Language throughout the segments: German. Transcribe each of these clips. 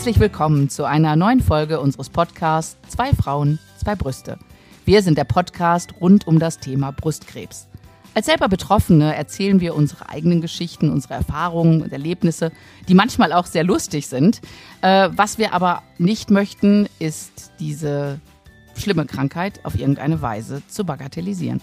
Herzlich willkommen zu einer neuen Folge unseres Podcasts Zwei Frauen, zwei Brüste. Wir sind der Podcast rund um das Thema Brustkrebs. Als selber Betroffene erzählen wir unsere eigenen Geschichten, unsere Erfahrungen und Erlebnisse, die manchmal auch sehr lustig sind. Äh, was wir aber nicht möchten, ist diese schlimme Krankheit auf irgendeine Weise zu bagatellisieren.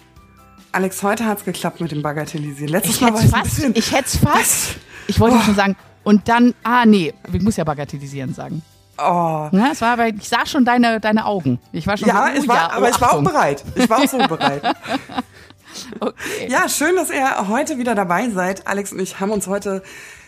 Alex, heute hat es geklappt mit dem Bagatellisieren. Letztes Ich Mal war hätte es ein fast, bisschen. ich hätte es fast. Ich wollte Oh. schon sagen, und dann, ah nee, ich muss ja bagatellisieren sagen. Oh. Ja, es war aber, ich sah schon deine, deine Augen. Ich war schon Ja, so, oh ich war, ja, oh, aber ich war auch Achtung. bereit. Ich war auch so bereit. Okay. Ja, schön, dass ihr heute wieder dabei seid. Alex und ich haben uns heute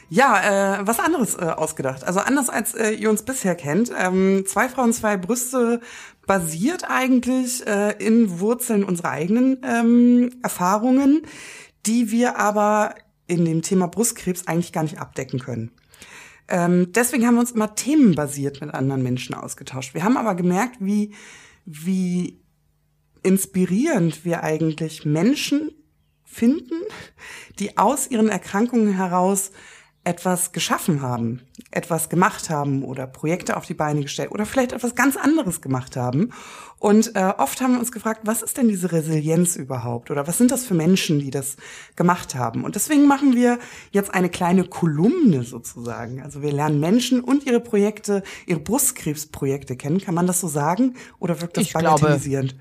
ja äh, was anderes äh, ausgedacht. Also anders als äh, ihr uns bisher kennt. Ähm, zwei Frauen, zwei Brüste basiert eigentlich äh, in Wurzeln unserer eigenen ähm, Erfahrungen, die wir aber in dem Thema Brustkrebs eigentlich gar nicht abdecken können. Ähm, deswegen haben wir uns immer themenbasiert mit anderen Menschen ausgetauscht. Wir haben aber gemerkt, wie, wie inspirierend wir eigentlich Menschen finden, die aus ihren Erkrankungen heraus etwas geschaffen haben, etwas gemacht haben oder Projekte auf die Beine gestellt oder vielleicht etwas ganz anderes gemacht haben. Und äh, oft haben wir uns gefragt, was ist denn diese Resilienz überhaupt oder was sind das für Menschen, die das gemacht haben? Und deswegen machen wir jetzt eine kleine Kolumne sozusagen. Also wir lernen Menschen und ihre Projekte, ihre Brustkrebsprojekte kennen. Kann man das so sagen oder wirkt das Ich glaube, bagatellisierend?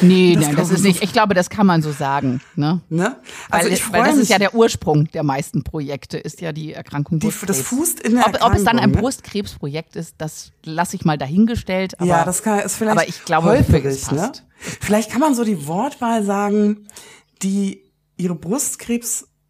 Nee, Das nein, das ist so nicht. Ich glaube, das kann man so sagen. Ne? Ne? Also weil, ich weil freue das mich. ist ja der Ursprung der meisten Projekte, ist ja die Erkrankung Die- Brustkrebs. das fußt in der ob, ob es dann ein Erkrankung, ne? Brustkrebsprojekt ist, das lasse ich mal dahingestellt. Aber, ja, das kann, ist vielleicht aber ich glaube, es ne? Vielleicht kann man so die Wortwahl sagen, die ihre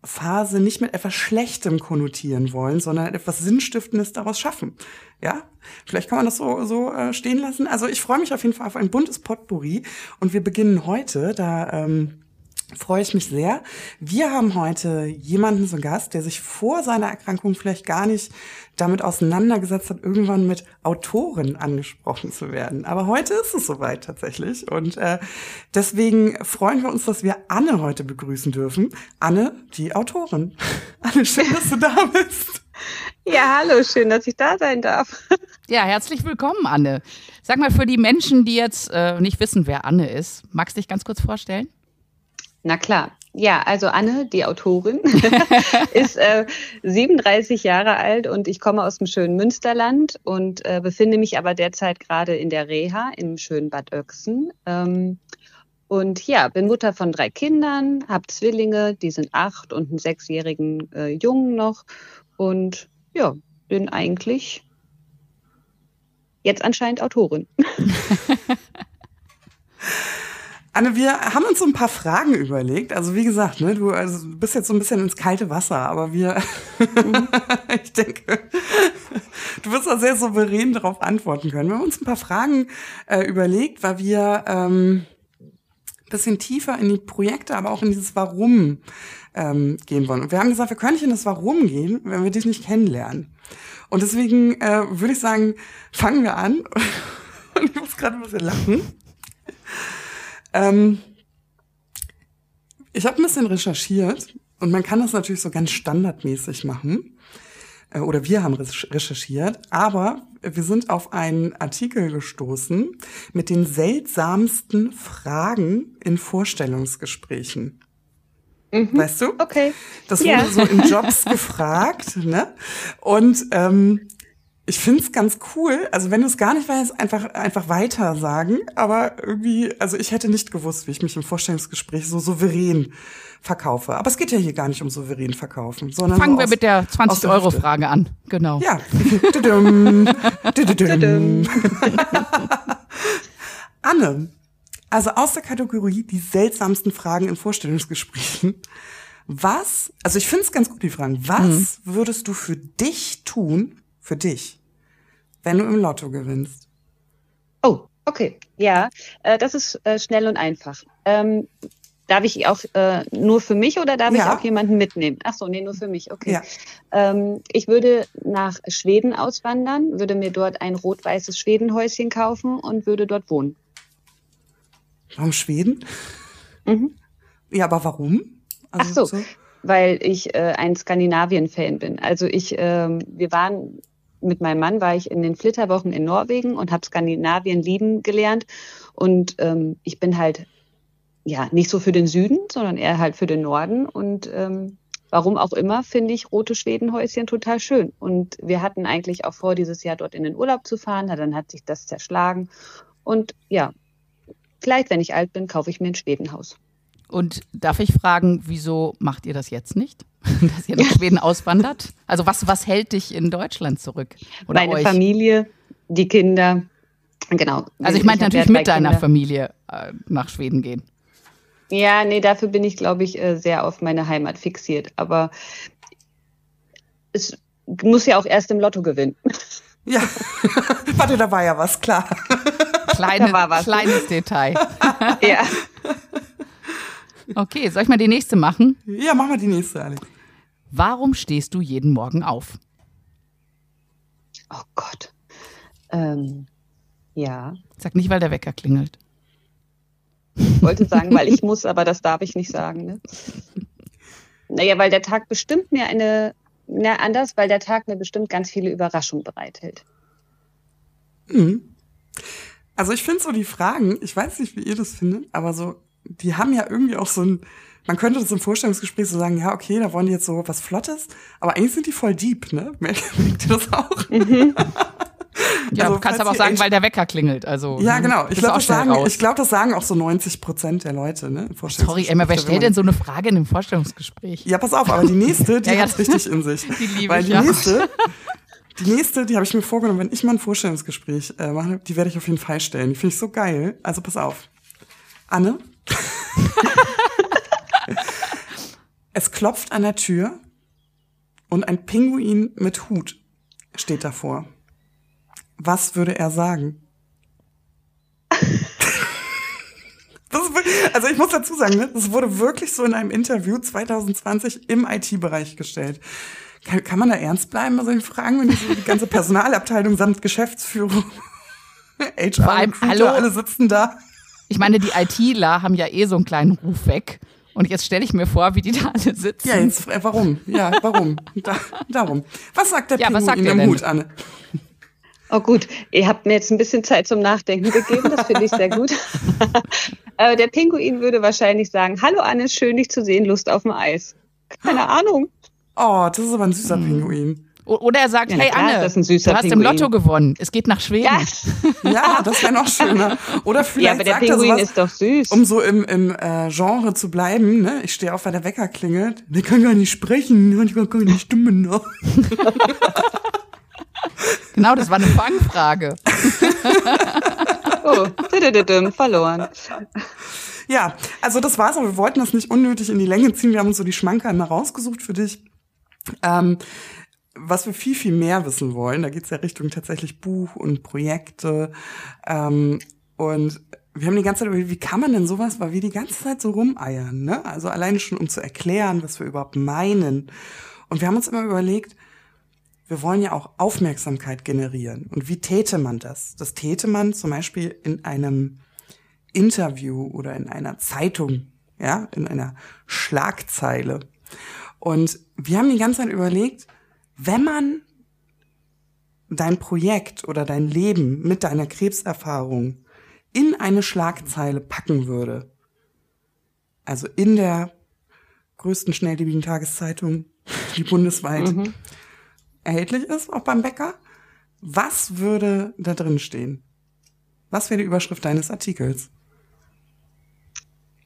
Brustkrebsphase nicht mit etwas Schlechtem konnotieren wollen, sondern etwas Sinnstiftendes daraus schaffen. Ja, vielleicht kann man das so, so äh, stehen lassen. Also ich freue mich auf jeden Fall auf ein buntes Potpourri und wir beginnen heute, da ähm, freue ich mich sehr. Wir haben heute jemanden zu Gast, der sich vor seiner Erkrankung vielleicht gar nicht damit auseinandergesetzt hat, irgendwann mit Autoren angesprochen zu werden. Aber heute ist es soweit tatsächlich. Und äh, deswegen freuen wir uns, dass wir Anne heute begrüßen dürfen. Anne, die Autorin. Anne, schön, dass du da bist. Ja, hallo, schön, dass ich da sein darf. Ja, herzlich willkommen, Anne. Sag mal, für die Menschen, die jetzt äh, nicht wissen, wer Anne ist, magst du dich ganz kurz vorstellen? Na klar. Ja, also Anne, die Autorin, ist äh, 37 Jahre alt und ich komme aus dem schönen Münsterland und äh, befinde mich aber derzeit gerade in der Reha im schönen Bad Oechsen. Ähm, und ja, bin Mutter von drei Kindern, habe Zwillinge, die sind acht und einen sechsjährigen äh, Jungen noch. Und ja, bin eigentlich jetzt anscheinend Autorin. Anne, wir haben uns so ein paar Fragen überlegt. Also wie gesagt, ne, du, also, bist jetzt so ein bisschen ins kalte Wasser, aber wir, ich denke, du wirst da sehr souverän darauf antworten können. Wir haben uns ein paar Fragen äh, überlegt, weil wir ähm, bisschen tiefer in die Projekte, aber auch in dieses Warum ähm, gehen wollen. Und wir haben gesagt, wir können nicht in das Warum gehen, wenn wir dich nicht kennenlernen. Und deswegen äh, würde ich sagen, fangen wir an. Und ich muss gerade ein bisschen lachen. Ähm, ich habe ein bisschen recherchiert und man kann das natürlich so ganz standardmäßig machen. Äh, Oder wir haben recherch- recherchiert, aber wir sind auf einen Artikel gestoßen mit den seltsamsten Fragen in Vorstellungsgesprächen. Weißt du? Okay. Das wurde Ja. so in Jobs gefragt, ne? Und ähm, ich find's ganz cool. Also wenn du es gar nicht weißt, einfach einfach weiter sagen. Aber irgendwie, also ich hätte nicht gewusst, wie ich mich im Vorstellungsgespräch so souverän verkaufe. Aber es geht ja hier gar nicht um souverän verkaufen, sondern Fangen wir aus- mit der aus der Hüfte. 20-Euro-Frage an. Genau. Ja. Anne, also aus der Kategorie die seltsamsten Fragen in Vorstellungsgesprächen. Was, also ich finde es ganz gut, die Fragen. Was würdest du für dich tun, für dich, wenn du im Lotto gewinnst? Oh, okay. Ja, äh, das ist äh, schnell und einfach. Ähm, darf ich auch äh, nur für mich oder darf Ja. ich auch jemanden mitnehmen? Ach so, nee, nur für mich. Okay. Ja. Ähm, ich würde nach Schweden auswandern, würde mir dort ein rot-weißes Schwedenhäuschen kaufen und würde dort wohnen. Warum Schweden? Mhm. Ja, aber warum? Ach Also so, weil ich äh, ein Skandinavien-Fan bin. Also ich, ähm, wir waren mit meinem Mann war ich in den Flitterwochen in Norwegen und habe Skandinavien lieben gelernt. Und ähm, ich bin halt ja nicht so für den Süden, sondern eher halt für den Norden. Und ähm, warum auch immer, finde ich rote Schwedenhäuschen total schön. Und wir hatten eigentlich auch vor, dieses Jahr dort in den Urlaub zu fahren. Dann hat sich das zerschlagen. Und ja, vielleicht, wenn ich alt bin, kaufe ich mir ein Schwedenhaus. Und darf ich fragen, wieso macht ihr das jetzt nicht? Dass ihr nach Schweden auswandert? Also was, was hält dich in Deutschland zurück? Oder Meine euch? Familie, die Kinder. Genau. Also ich meinte natürlich mit deiner Kinder. Familie äh, nach Schweden gehen. Ja, nee, dafür bin ich, glaube ich, äh, sehr auf meine Heimat fixiert. Aber es muss ja auch erst im Lotto gewinnen. Ja, warte, da war ja was, klar. Kleine, da war was. Kleines Detail. ja. Okay, soll ich mal die nächste machen? Ja, mach mal die nächste, Alex. Warum stehst du jeden Morgen auf? Oh Gott. Ähm, ja. Sag nicht, weil der Wecker klingelt. Ich wollte sagen, weil ich muss, aber das darf ich nicht sagen. Ne? Naja, weil der Tag bestimmt mir eine, na anders, weil der Tag mir bestimmt ganz viele Überraschungen bereithält. Mhm. Also ich finde so die Fragen, ich weiß nicht, wie ihr das findet, aber so die haben ja irgendwie auch so ein, man könnte das im Vorstellungsgespräch so sagen, ja, okay, da wollen die jetzt so was Flottes, aber eigentlich sind die voll deep, ne? Merkt ihr das auch? Mhm. Ja, also, kannst aber auch sagen, weil der Wecker klingelt. Also, ja, hm, genau. Ich glaube, das, sagen, ich glaub, das sagen auch so 90 Prozent der Leute. Ne, Sorry, Emma, wer stellt denn so eine Frage in einem Vorstellungsgespräch? Ja, pass auf, aber die nächste, die ja, ja. hat richtig in sich. Die liebe weil ich, die ja. nächste, die nächste, die habe ich mir vorgenommen, wenn ich mal ein Vorstellungsgespräch äh, mache, die werde ich auf jeden Fall stellen. Die finde ich so geil. Also pass auf. Anne, es klopft an der Tür und ein Pinguin mit Hut steht davor. Was würde er sagen? also ich muss dazu sagen, ne, das wurde wirklich so in einem Interview 2020 im IT-Bereich gestellt. Kann, kann, man da ernst bleiben bei solchen Fragen, wenn die, so die ganze Personalabteilung samt Geschäftsführung, HR, hallo, alle sitzen da? Ich meine, die ITler haben ja eh so einen kleinen Ruf weg. Und jetzt stelle ich mir vor, wie die da alle sitzen. Ja, jetzt, äh, warum? Ja, warum? da, darum. Was sagt der ja, Pinguin was sagt in der Mut, Anne? Oh gut, ihr habt mir jetzt ein bisschen Zeit zum Nachdenken gegeben, das finde ich sehr gut. äh, der Pinguin würde wahrscheinlich sagen, hallo Anne, schön dich zu sehen, Lust auf dem Eis. Keine Ahnung. Oh, das ist aber ein süßer hm. Pinguin. Oder er sagt, ja, hey klar, Anne, du hast Pinguin. im Lotto gewonnen. Es geht nach Schweden. Ja, ja das wäre noch schöner. Oder vielleicht ja, aber der sagt Pinguin er sowas, ist doch süß. Um so im, im äh, Genre zu bleiben. Ne? Ich stehe auf, weil der Wecker klingelt. Der kann gar nicht sprechen. Ich kann gar keine Stimme noch. genau, das war eine Fangfrage. oh, verloren. Ja, also das war's. Aber wir wollten das nicht unnötig in die Länge ziehen. Wir haben uns so die Schmanker immer rausgesucht für dich. Ähm, was wir viel, viel mehr wissen wollen, da geht es ja Richtung tatsächlich Buch und Projekte. Ähm, und wir haben die ganze Zeit überlegt, wie kann man denn sowas, weil wir die ganze Zeit so rumeiern, ne? Also alleine schon, um zu erklären, was wir überhaupt meinen. Und wir haben uns immer überlegt, wir wollen ja auch Aufmerksamkeit generieren. Und wie täte man das? Das täte man zum Beispiel in einem Interview oder in einer Zeitung, ja, in einer Schlagzeile. Und wir haben die ganze Zeit überlegt, wenn man dein Projekt oder dein Leben mit deiner Krebserfahrung in eine Schlagzeile packen würde, also in der größten schnelllebigen Tageszeitung, die bundesweit mhm. erhältlich ist, auch beim Bäcker, was würde da drin stehen? Was wäre die Überschrift deines Artikels?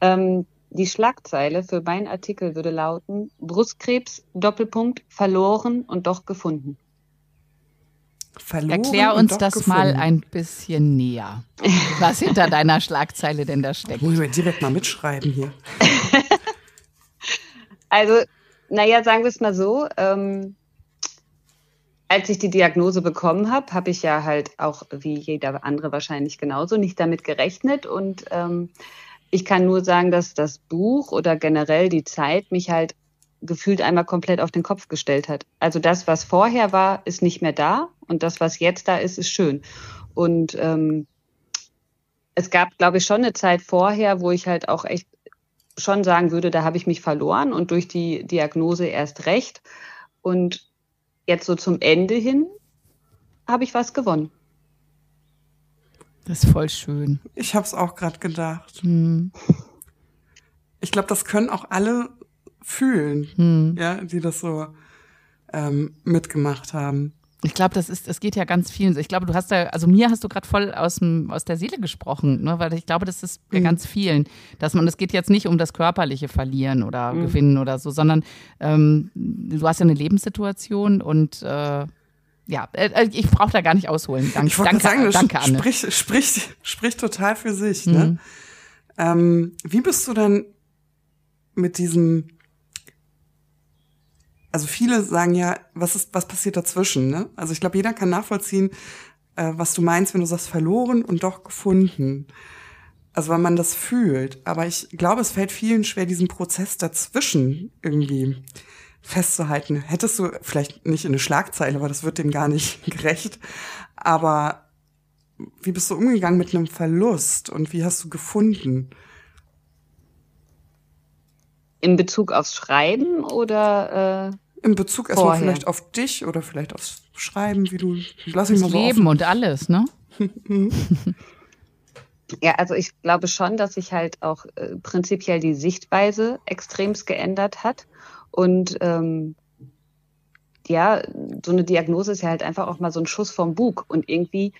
Ähm, die Schlagzeile für meinen Artikel würde lauten, Brustkrebs, Doppelpunkt, verloren und doch gefunden. Verloren Erklär uns das gefunden. mal ein bisschen näher. Was hinter deiner Schlagzeile denn da steckt. Muss ich direkt mal mitschreiben hier. also, naja, sagen wir es mal so. Ähm, als ich die Diagnose bekommen habe, habe ich ja halt auch, wie jeder andere wahrscheinlich genauso, nicht damit gerechnet und ähm, ich kann nur sagen, dass das Buch oder generell die Zeit mich halt gefühlt einmal komplett auf den Kopf gestellt hat. Also das, was vorher war, ist nicht mehr da und das, was jetzt da ist, ist schön. Und ähm, es gab, glaube ich, schon eine Zeit vorher, wo ich halt auch echt schon sagen würde, da habe ich mich verloren und durch die Diagnose erst recht. Und jetzt so zum Ende hin habe ich was gewonnen. Das ist voll schön. Ich habe es auch gerade gedacht. Hm. Ich glaube, das können auch alle fühlen, hm. ja, die das so ähm, mitgemacht haben. Ich glaube, das ist, es geht ja ganz vielen so. Ich glaube, du hast da, also mir hast du gerade voll aus, dem, aus der Seele gesprochen, ne? weil ich glaube, das ist bei mhm. ganz vielen, dass man, es geht jetzt nicht um das körperliche Verlieren oder mhm. Gewinnen oder so, sondern ähm, du hast ja eine Lebenssituation und äh, ja, äh, äh ich brauche da gar nicht ausholen. Dank, ich danke, sagen, danke, Anne. Spricht, spricht, spricht total für sich. Ne? Mhm. Ähm, wie bist du denn mit diesem also viele sagen ja, was ist, was passiert dazwischen? Ne? Also ich glaube, jeder kann nachvollziehen, äh, was du meinst, wenn du sagst verloren und doch gefunden. Also weil man das fühlt. Aber ich glaube, es fällt vielen schwer, diesen Prozess dazwischen irgendwie festzuhalten. Hättest du vielleicht nicht in eine Schlagzeile, aber das wird dem gar nicht gerecht. Aber wie bist du umgegangen mit einem Verlust und wie hast du gefunden? In Bezug aufs Schreiben oder? Äh in Bezug erstmal vielleicht auf dich oder vielleicht aufs Schreiben, wie du, lass ich mal so Leben offen. und alles, ne? ja, also ich glaube schon, dass sich halt auch äh, prinzipiell die Sichtweise extremst geändert hat. Und ähm, ja, so eine Diagnose ist ja halt einfach auch mal so ein Schuss vom Bug. Und irgendwie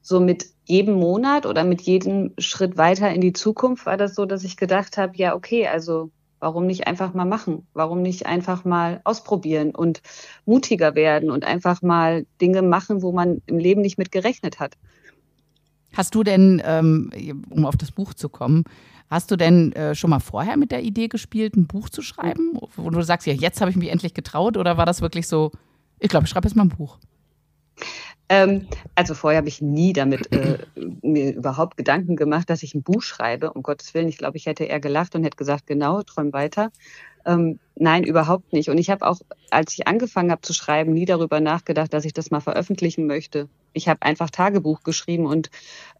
so mit jedem Monat oder mit jedem Schritt weiter in die Zukunft war das so, dass ich gedacht habe, ja, okay, also Warum nicht einfach mal machen? Warum nicht einfach mal ausprobieren und mutiger werden und einfach mal Dinge machen, wo man im Leben nicht mit gerechnet hat? Hast du denn, ähm, um auf das Buch zu kommen, hast du denn äh, schon mal vorher mit der Idee gespielt, ein Buch zu schreiben? Wo du sagst, ja, jetzt habe ich mich endlich getraut oder war das wirklich so, ich glaube, ich schreibe jetzt mal ein Buch? Ähm, also vorher habe ich nie damit äh, mir überhaupt Gedanken gemacht, dass ich ein Buch schreibe. Um Gottes Willen, ich glaube, ich hätte eher gelacht und hätte gesagt, genau, träum weiter. Ähm, nein, überhaupt nicht. Und ich habe auch, als ich angefangen habe zu schreiben, nie darüber nachgedacht, dass ich das mal veröffentlichen möchte. Ich habe einfach Tagebuch geschrieben und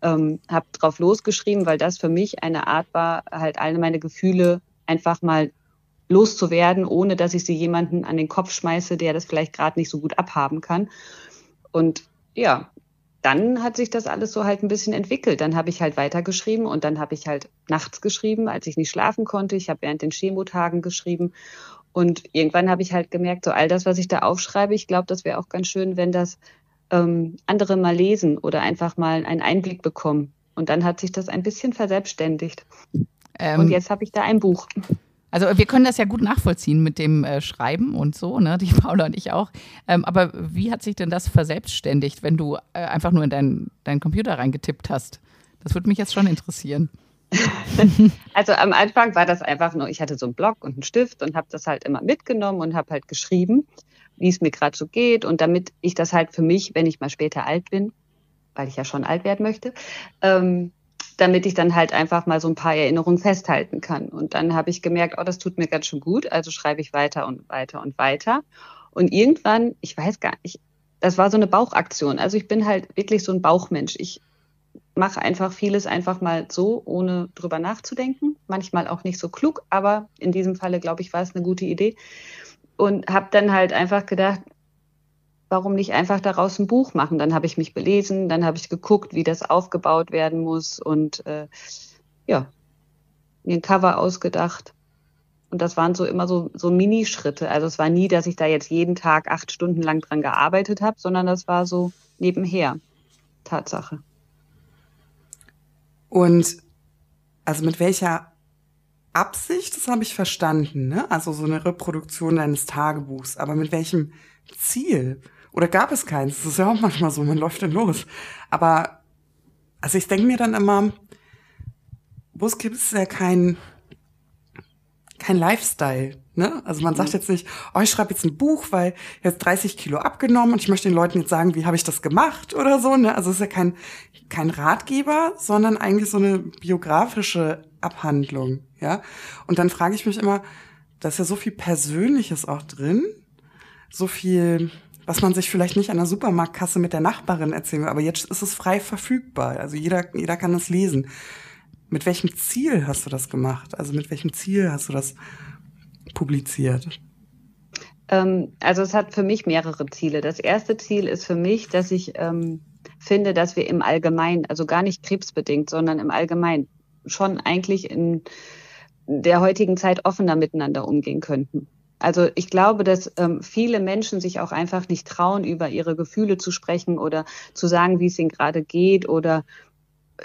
ähm, habe drauf losgeschrieben, weil das für mich eine Art war, halt alle meine Gefühle einfach mal loszuwerden, ohne dass ich sie jemanden an den Kopf schmeiße, der das vielleicht gerade nicht so gut abhaben kann. Und ja, dann hat sich das alles so halt ein bisschen entwickelt. Dann habe ich halt weitergeschrieben und dann habe ich halt nachts geschrieben, als ich nicht schlafen konnte. Ich habe während den Chemotagen geschrieben. Und irgendwann habe ich halt gemerkt, so all das, was ich da aufschreibe, ich glaube, das wäre auch ganz schön, wenn das ähm, andere mal lesen oder einfach mal einen Einblick bekommen. Und dann hat sich das ein bisschen verselbstständigt. Ähm, und jetzt habe ich da ein Buch. Also wir können das ja gut nachvollziehen mit dem äh, Schreiben und so, ne? Die Paula und ich auch. Ähm, aber wie hat sich denn das verselbstständigt, wenn du äh, einfach nur in deinen dein Computer reingetippt hast? Das würde mich jetzt schon interessieren. also am Anfang war das einfach nur, ich hatte so einen Block und einen Stift und habe das halt immer mitgenommen und habe halt geschrieben, wie es mir gerade so geht. Und damit ich das halt für mich, wenn ich mal später alt bin, weil ich ja schon alt werden möchte, ähm, damit ich dann halt einfach mal so ein paar Erinnerungen festhalten kann. Und dann habe ich gemerkt, oh, das tut mir ganz schön gut, also schreibe ich weiter und weiter und weiter. Und irgendwann, ich weiß gar nicht, das war so eine Bauchaktion. Also ich bin halt wirklich so ein Bauchmensch. Ich mache einfach vieles einfach mal so, ohne drüber nachzudenken. Manchmal auch nicht so klug, aber in diesem Falle, glaube ich, war es eine gute Idee. Und habe dann halt einfach gedacht, warum nicht einfach daraus ein Buch machen? Dann habe ich mich belesen, dann habe ich geguckt, wie das aufgebaut werden muss und äh, ja, mir ein Cover ausgedacht. Und das waren so immer so, so Minischritte. Also es war nie, dass ich da jetzt jeden Tag acht Stunden lang dran gearbeitet habe, sondern das war so nebenher. Tatsache. Und also mit welcher Absicht, das habe ich verstanden, ne? Also so eine Reproduktion deines Tagebuchs, aber mit welchem Ziel? Oder gab es keins? Das ist ja auch manchmal so, man läuft dann los. Aber, also ich denke mir dann immer, Buskip ist ja kein, kein Lifestyle. Ne? Also man sagt mhm. jetzt nicht, oh, ich schreibe jetzt ein Buch, weil jetzt 30 Kilo abgenommen und ich möchte den Leuten jetzt sagen, wie habe ich das gemacht oder so. Ne? Also es ist ja kein, kein Ratgeber, sondern eigentlich so eine biografische Abhandlung. Ja. Und dann frage ich mich immer, da ist ja so viel Persönliches auch drin, so viel was man sich vielleicht nicht an der Supermarktkasse mit der Nachbarin erzählen will, aber jetzt ist es frei verfügbar. Also jeder, jeder kann es lesen. Mit welchem Ziel hast du das gemacht? Also mit welchem Ziel hast du das publiziert? Ähm, also es hat für mich mehrere Ziele. Das erste Ziel ist für mich, dass ich ähm, finde, dass wir im Allgemeinen, also gar nicht krebsbedingt, sondern im Allgemeinen schon eigentlich in der heutigen Zeit offener miteinander umgehen könnten. Also ich glaube, dass ähm, viele Menschen sich auch einfach nicht trauen, über ihre Gefühle zu sprechen oder zu sagen, wie es ihnen gerade geht oder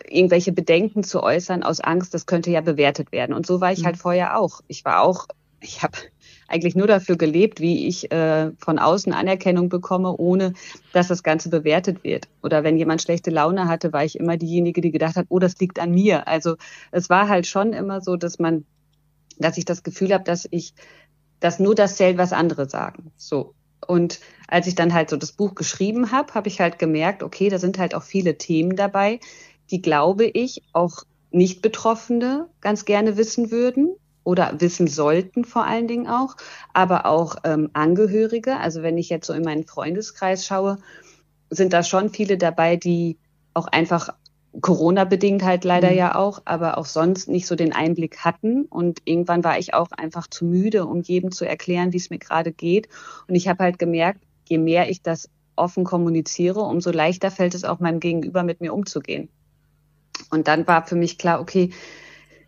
irgendwelche Bedenken zu äußern aus Angst, das könnte ja bewertet werden. Und so war ich mhm. halt vorher auch. Ich war auch, ich habe eigentlich nur dafür gelebt, wie ich äh, von außen Anerkennung bekomme, ohne dass das Ganze bewertet wird. Oder wenn jemand schlechte Laune hatte, war ich immer diejenige, die gedacht hat, oh, das liegt an mir. Also es war halt schon immer so, dass man, dass ich das Gefühl habe, dass ich, dass nur das zählt, was andere sagen. So. Und als ich dann halt so das Buch geschrieben habe, habe ich halt gemerkt, okay, da sind halt auch viele Themen dabei, die, glaube ich, auch Nicht-Betroffene ganz gerne wissen würden oder wissen sollten vor allen Dingen auch, aber auch ähm, Angehörige. Also wenn ich jetzt so in meinen Freundeskreis schaue, sind da schon viele dabei, die auch einfach Corona-bedingt halt leider mhm. ja auch, aber auch sonst nicht so den Einblick hatten. Und irgendwann war ich auch einfach zu müde, um jedem zu erklären, wie es mir gerade geht. Und ich habe halt gemerkt, je mehr ich das offen kommuniziere, umso leichter fällt es auch meinem Gegenüber mit mir umzugehen. Und dann war für mich klar, okay,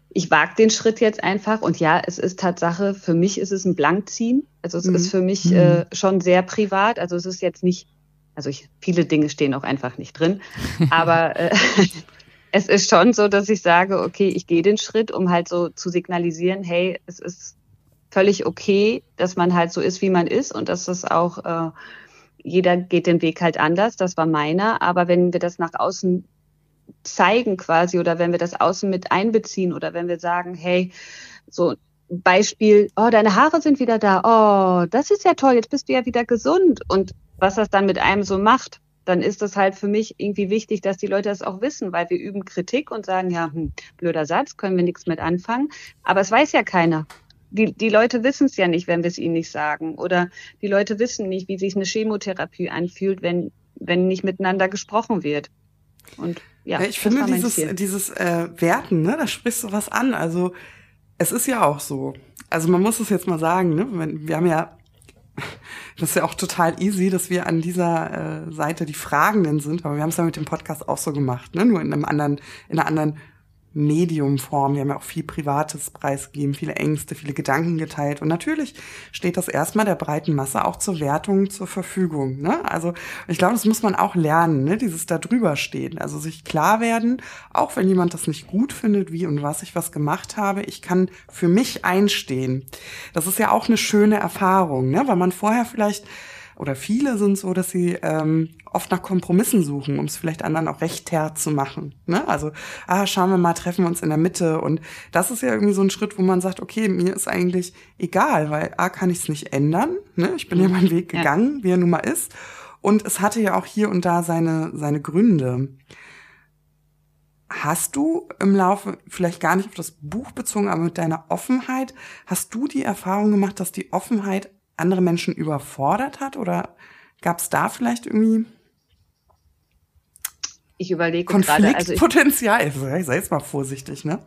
ich wage den Schritt jetzt einfach. Und ja, es ist Tatsache, für mich ist es ein Blankziehen. Also es mhm. ist für mich mhm. äh, schon sehr privat. Also es ist jetzt nicht, also ich, viele Dinge stehen auch einfach nicht drin. Aber äh, es ist schon so, dass ich sage, okay, ich gehe den Schritt, um halt so zu signalisieren, hey, es ist völlig okay, dass man halt so ist, wie man ist und dass es auch, äh, jeder geht den Weg halt anders. Das war meiner. Aber wenn wir das nach außen zeigen quasi oder wenn wir das außen mit einbeziehen oder wenn wir sagen, hey, so Beispiel, oh, deine Haare sind wieder da, oh, das ist ja toll, jetzt bist du ja wieder gesund und was das dann mit einem so macht, dann ist das halt für mich irgendwie wichtig, dass die Leute das auch wissen, weil wir üben Kritik und sagen, ja, hm, blöder Satz, können wir nichts mit anfangen, aber es weiß ja keiner. Die, die Leute wissen es ja nicht, wenn wir es ihnen nicht sagen. Oder die Leute wissen nicht, wie sich eine Chemotherapie anfühlt, wenn, wenn nicht miteinander gesprochen wird. Und ja, ich finde dieses, dieses äh, Werten, ne, da sprichst du was an. Also es ist ja auch so. Also man muss es jetzt mal sagen, ne? Wir haben ja, das ist ja auch total easy, dass wir an dieser äh, Seite die Fragenden sind, aber wir haben es ja mit dem Podcast auch so gemacht, ne? Nur in einem anderen, in einer anderen Mediumform. Wir haben ja auch viel Privates preisgegeben, viele Ängste, viele Gedanken geteilt. Und natürlich steht das erstmal der breiten Masse auch zur Wertung zur Verfügung. Ne? Also ich glaube, das muss man auch lernen, ne? dieses da drüber stehen. Also sich klar werden, auch wenn jemand das nicht gut findet, wie und was ich was gemacht habe, ich kann für mich einstehen. Das ist ja auch eine schöne Erfahrung, ne? weil man vorher vielleicht oder viele sind so, dass sie ähm, oft nach Kompromissen suchen, um es vielleicht anderen auch recht zu machen. Ne? Also, ah, schauen wir mal, treffen wir uns in der Mitte. Und das ist ja irgendwie so ein Schritt, wo man sagt, okay, mir ist eigentlich egal, weil A, kann ich es nicht ändern. Ne? Ich bin ja meinen Weg gegangen, ja. wie er nun mal ist. Und es hatte ja auch hier und da seine, seine Gründe. Hast du im Laufe, vielleicht gar nicht auf das Buch bezogen, aber mit deiner Offenheit, hast du die Erfahrung gemacht, dass die Offenheit andere Menschen überfordert hat? Oder gab es da vielleicht irgendwie ich überlege gerade. Also Potenzial, also sei jetzt mal vorsichtig, ne?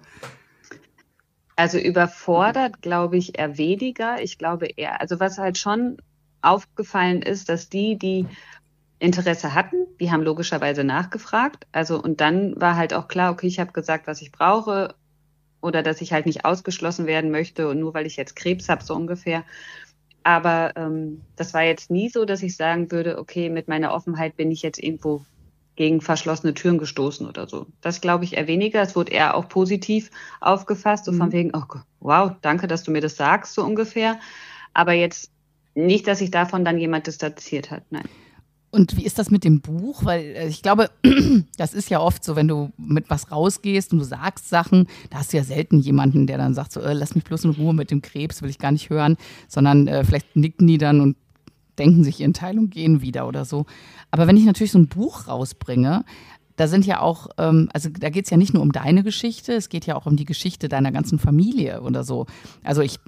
Also überfordert, glaube ich, eher weniger. Ich glaube eher, also was halt schon aufgefallen ist, dass die, die Interesse hatten, die haben logischerweise nachgefragt. Also und dann war halt auch klar, okay, ich habe gesagt, was ich brauche oder dass ich halt nicht ausgeschlossen werden möchte und nur weil ich jetzt Krebs habe, so ungefähr. Aber ähm, das war jetzt nie so, dass ich sagen würde, okay, mit meiner Offenheit bin ich jetzt irgendwo gegen verschlossene Türen gestoßen oder so. Das glaube ich eher weniger. Es wurde eher auch positiv aufgefasst, so mhm. von wegen, oh, wow, danke, dass du mir das sagst, so ungefähr. Aber jetzt nicht, dass sich davon dann jemand distanziert hat, nein. Und wie ist das mit dem Buch? Weil äh, ich glaube, das ist ja oft so, wenn du mit was rausgehst und du sagst Sachen, da hast du ja selten jemanden, der dann sagt so, äh, lass mich bloß in Ruhe mit dem Krebs, will ich gar nicht hören, sondern äh, vielleicht nicken die dann und denken sich ihren Teil und gehen wieder oder so. Aber wenn ich natürlich so ein Buch rausbringe, da sind ja auch, ähm, also da geht es ja nicht nur um deine Geschichte, es geht ja auch um die Geschichte deiner ganzen Familie oder so. Also ich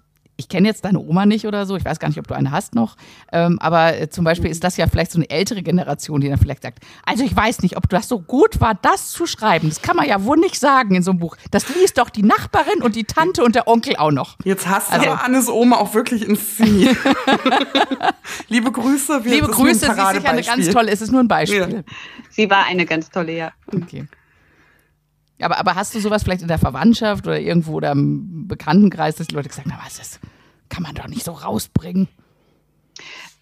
ich kenne jetzt deine Oma nicht oder so, ich weiß gar nicht, ob du eine hast noch, ähm, aber äh, zum Beispiel ist das ja vielleicht so eine ältere Generation, die dann vielleicht sagt, also ich weiß nicht, ob das so gut war, das zu schreiben. Das kann man ja wohl nicht sagen in so einem Buch. Das liest doch die Nachbarin und die Tante und der Onkel auch noch. Jetzt hast du also, Annes Oma auch wirklich inszeniert. Liebe Grüße. Liebe Grüße, sie ist sicher eine ganz tolle, es ist nur ein Beispiel. Ja. Sie war eine ganz tolle, ja. Okay. Aber, aber hast du sowas vielleicht in der Verwandtschaft oder irgendwo oder im Bekanntenkreis, dass die Leute gesagt haben, was das kann man doch nicht so rausbringen?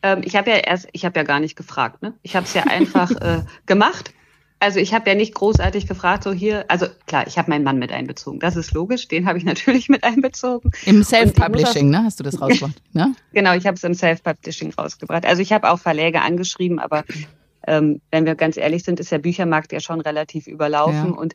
Ähm, ich habe ja erst, ich habe ja gar nicht gefragt, ne? Ich habe es ja einfach äh, gemacht. Also ich habe ja nicht großartig gefragt, so hier, also klar, ich habe meinen Mann mit einbezogen. Das ist logisch, den habe ich natürlich mit einbezogen. Im Self-Publishing, ne? Hast du das rausgebracht? ne? Genau, ich habe es im Self-Publishing rausgebracht. Also ich habe auch Verläge angeschrieben, aber ähm, wenn wir ganz ehrlich sind, ist der Büchermarkt ja schon relativ überlaufen. Ja. Und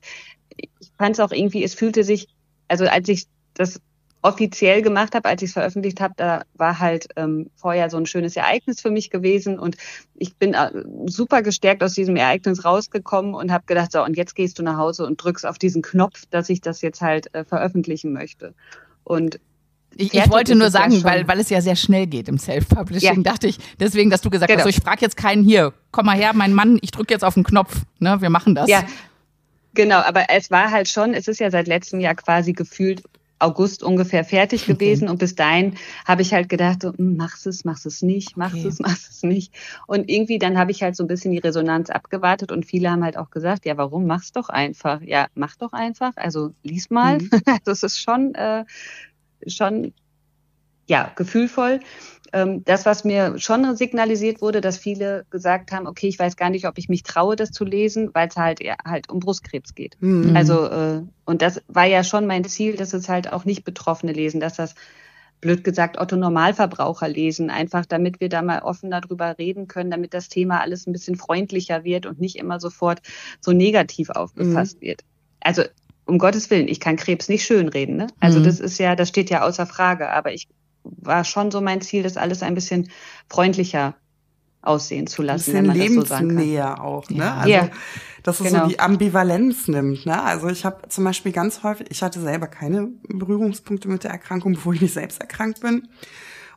ich fand es auch irgendwie, es fühlte sich, also als ich das offiziell gemacht habe, als ich es veröffentlicht habe, da war halt ähm, vorher so ein schönes Ereignis für mich gewesen und ich bin äh, super gestärkt aus diesem Ereignis rausgekommen und habe gedacht, so und jetzt gehst du nach Hause und drückst auf diesen Knopf, dass ich das jetzt halt äh, veröffentlichen möchte. Und ich, ich wollte nur sagen, weil, weil es ja sehr schnell geht im Self-Publishing, ja. dachte ich, deswegen, dass du gesagt genau. hast, so, ich frage jetzt keinen hier, komm mal her, mein Mann, ich drücke jetzt auf den Knopf, ne, wir machen das. Ja, genau, aber es war halt schon, es ist ja seit letztem Jahr quasi gefühlt August ungefähr fertig gewesen okay. und bis dahin habe ich halt gedacht, so, hm, machst es, machst es nicht, machst okay. es, machst es nicht. Und irgendwie dann habe ich halt so ein bisschen die Resonanz abgewartet und viele haben halt auch gesagt, ja, warum mach's doch einfach? Ja, mach doch einfach, also lies mal. Mhm. das ist schon äh, schon ja, gefühlvoll. Ähm, das, was mir schon signalisiert wurde, dass viele gesagt haben, okay, ich weiß gar nicht, ob ich mich traue, das zu lesen, weil es halt eher halt um Brustkrebs geht. Mhm. Also, äh, und das war ja schon mein Ziel, dass es halt auch nicht Betroffene lesen, dass das blöd gesagt Otto Normalverbraucher lesen, einfach damit wir da mal offen darüber reden können, damit das Thema alles ein bisschen freundlicher wird und nicht immer sofort so negativ aufgefasst mhm. wird. Also um Gottes Willen, ich kann Krebs nicht schönreden. Ne? Also mhm. das ist ja, das steht ja außer Frage. Aber ich war schon so mein Ziel, das alles ein bisschen freundlicher aussehen zu lassen, ein bisschen lebensnäher so auch, ne? Also, ja, dass es genau. so die Ambivalenz nimmt, ne? Also ich habe zum Beispiel ganz häufig, ich hatte selber keine Berührungspunkte mit der Erkrankung, bevor ich nicht selbst erkrankt bin.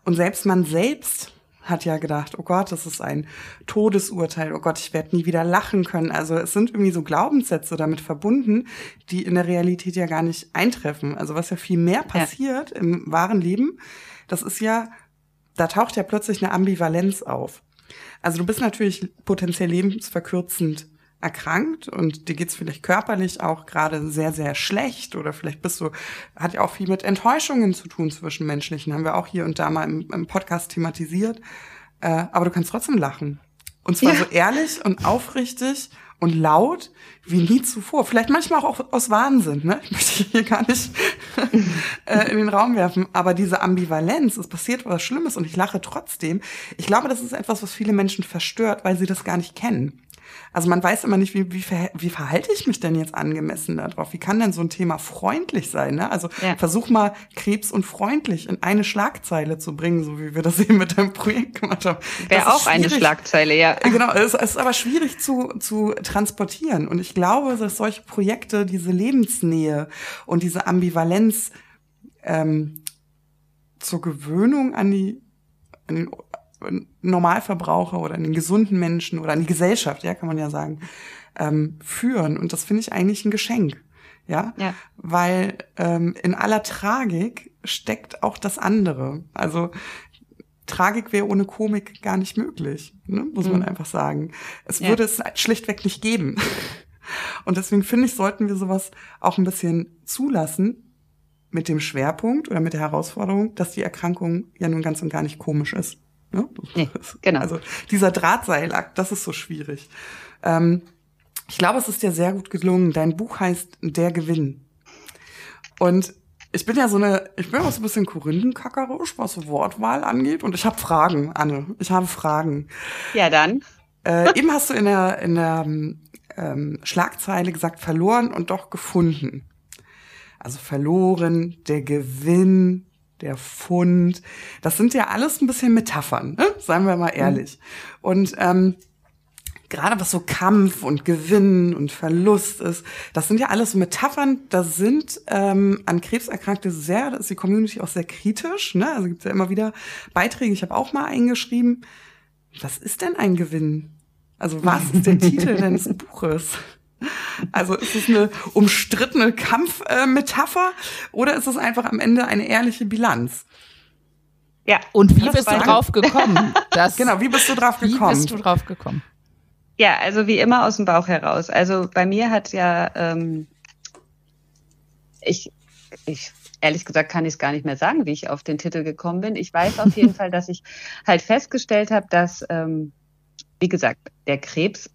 Und selbst man selbst hat ja gedacht, oh Gott, das ist ein Todesurteil, oh Gott, ich werde nie wieder lachen können. Also es sind irgendwie so Glaubenssätze damit verbunden, die in der Realität ja gar nicht eintreffen. Also was ja viel mehr passiert ja. im wahren Leben, das ist ja, da taucht ja plötzlich eine Ambivalenz auf. Also du bist natürlich potenziell lebensverkürzend erkrankt und dir geht's vielleicht körperlich auch gerade sehr, sehr schlecht oder vielleicht bist du, hat ja auch viel mit Enttäuschungen zu tun zwischen Menschlichen, haben wir auch hier und da mal im, im Podcast thematisiert. Äh, aber du kannst trotzdem lachen. Und zwar ja. so ehrlich und aufrichtig und laut wie nie zuvor. Vielleicht manchmal auch aus Wahnsinn, ne? Ich möchte hier gar nicht äh, in den Raum werfen. Aber diese Ambivalenz, es passiert was Schlimmes und ich lache trotzdem. Ich glaube, das ist etwas, was viele Menschen verstört, weil sie das gar nicht kennen. Also man weiß immer nicht, wie, wie, wie verhalte ich mich denn jetzt angemessen darauf? Wie kann denn so ein Thema freundlich sein? Ne? Also ja. versuch mal Krebs und freundlich in eine Schlagzeile zu bringen, so wie wir das eben mit deinem Projekt gemacht haben. Wäre auch eine Schlagzeile, ja. Genau, es ist aber schwierig zu, zu transportieren. Und ich glaube, dass solche Projekte diese Lebensnähe und diese Ambivalenz ähm, zur Gewöhnung an die an den Normalverbraucher oder den gesunden Menschen oder die Gesellschaft, ja, kann man ja sagen, ähm, führen. Und das finde ich eigentlich ein Geschenk. Ja, ja. weil ähm, in aller Tragik steckt auch das andere. Also Tragik wäre ohne Komik gar nicht möglich, ne? muss mhm. man einfach sagen. Es ja. würde es schlichtweg nicht geben. Und deswegen finde ich, sollten wir sowas auch ein bisschen zulassen mit dem Schwerpunkt oder mit der Herausforderung, dass die Erkrankung ja nun ganz und gar nicht komisch ist. Ne? Nee, genau. Also dieser Drahtseilakt, das ist so schwierig. Ähm, ich glaube, es ist dir sehr gut gelungen. Dein Buch heißt Der Gewinn. Und ich bin ja so eine, ich bin auch so ein bisschen korinthenkackerisch, was so Wortwahl angeht. Und ich habe Fragen, Anne. Ich habe Fragen. Ja, dann. Äh, eben hast du in der, in der ähm, Schlagzeile gesagt, verloren und doch gefunden. Also verloren, der Gewinn, der Fund. Das sind ja alles ein bisschen Metaphern, ne? seien wir mal ehrlich. Und ähm, gerade was so Kampf und Gewinn und Verlust ist, das sind ja alles so Metaphern, da sind ähm, an Krebserkrankte sehr, da ist die Community auch sehr kritisch, ne? Also gibt es ja immer wieder Beiträge, ich habe auch mal eingeschrieben, was ist denn ein Gewinn? Also was ist der Titel deines Buches? Also ist es eine umstrittene Kampfmetapher äh, oder ist es einfach am Ende eine ehrliche Bilanz? Ja. Und wie bist du drauf gekommen? Das, genau, wie bist du drauf gekommen? Wie bist du drauf gekommen? Ja, also wie immer aus dem Bauch heraus. Also bei mir hat ja, ähm, ich, ich, ehrlich gesagt kann ich es gar nicht mehr sagen, wie ich auf den Titel gekommen bin. Ich weiß auf jeden Fall, dass ich halt festgestellt habe, dass, ähm, wie gesagt, der Krebs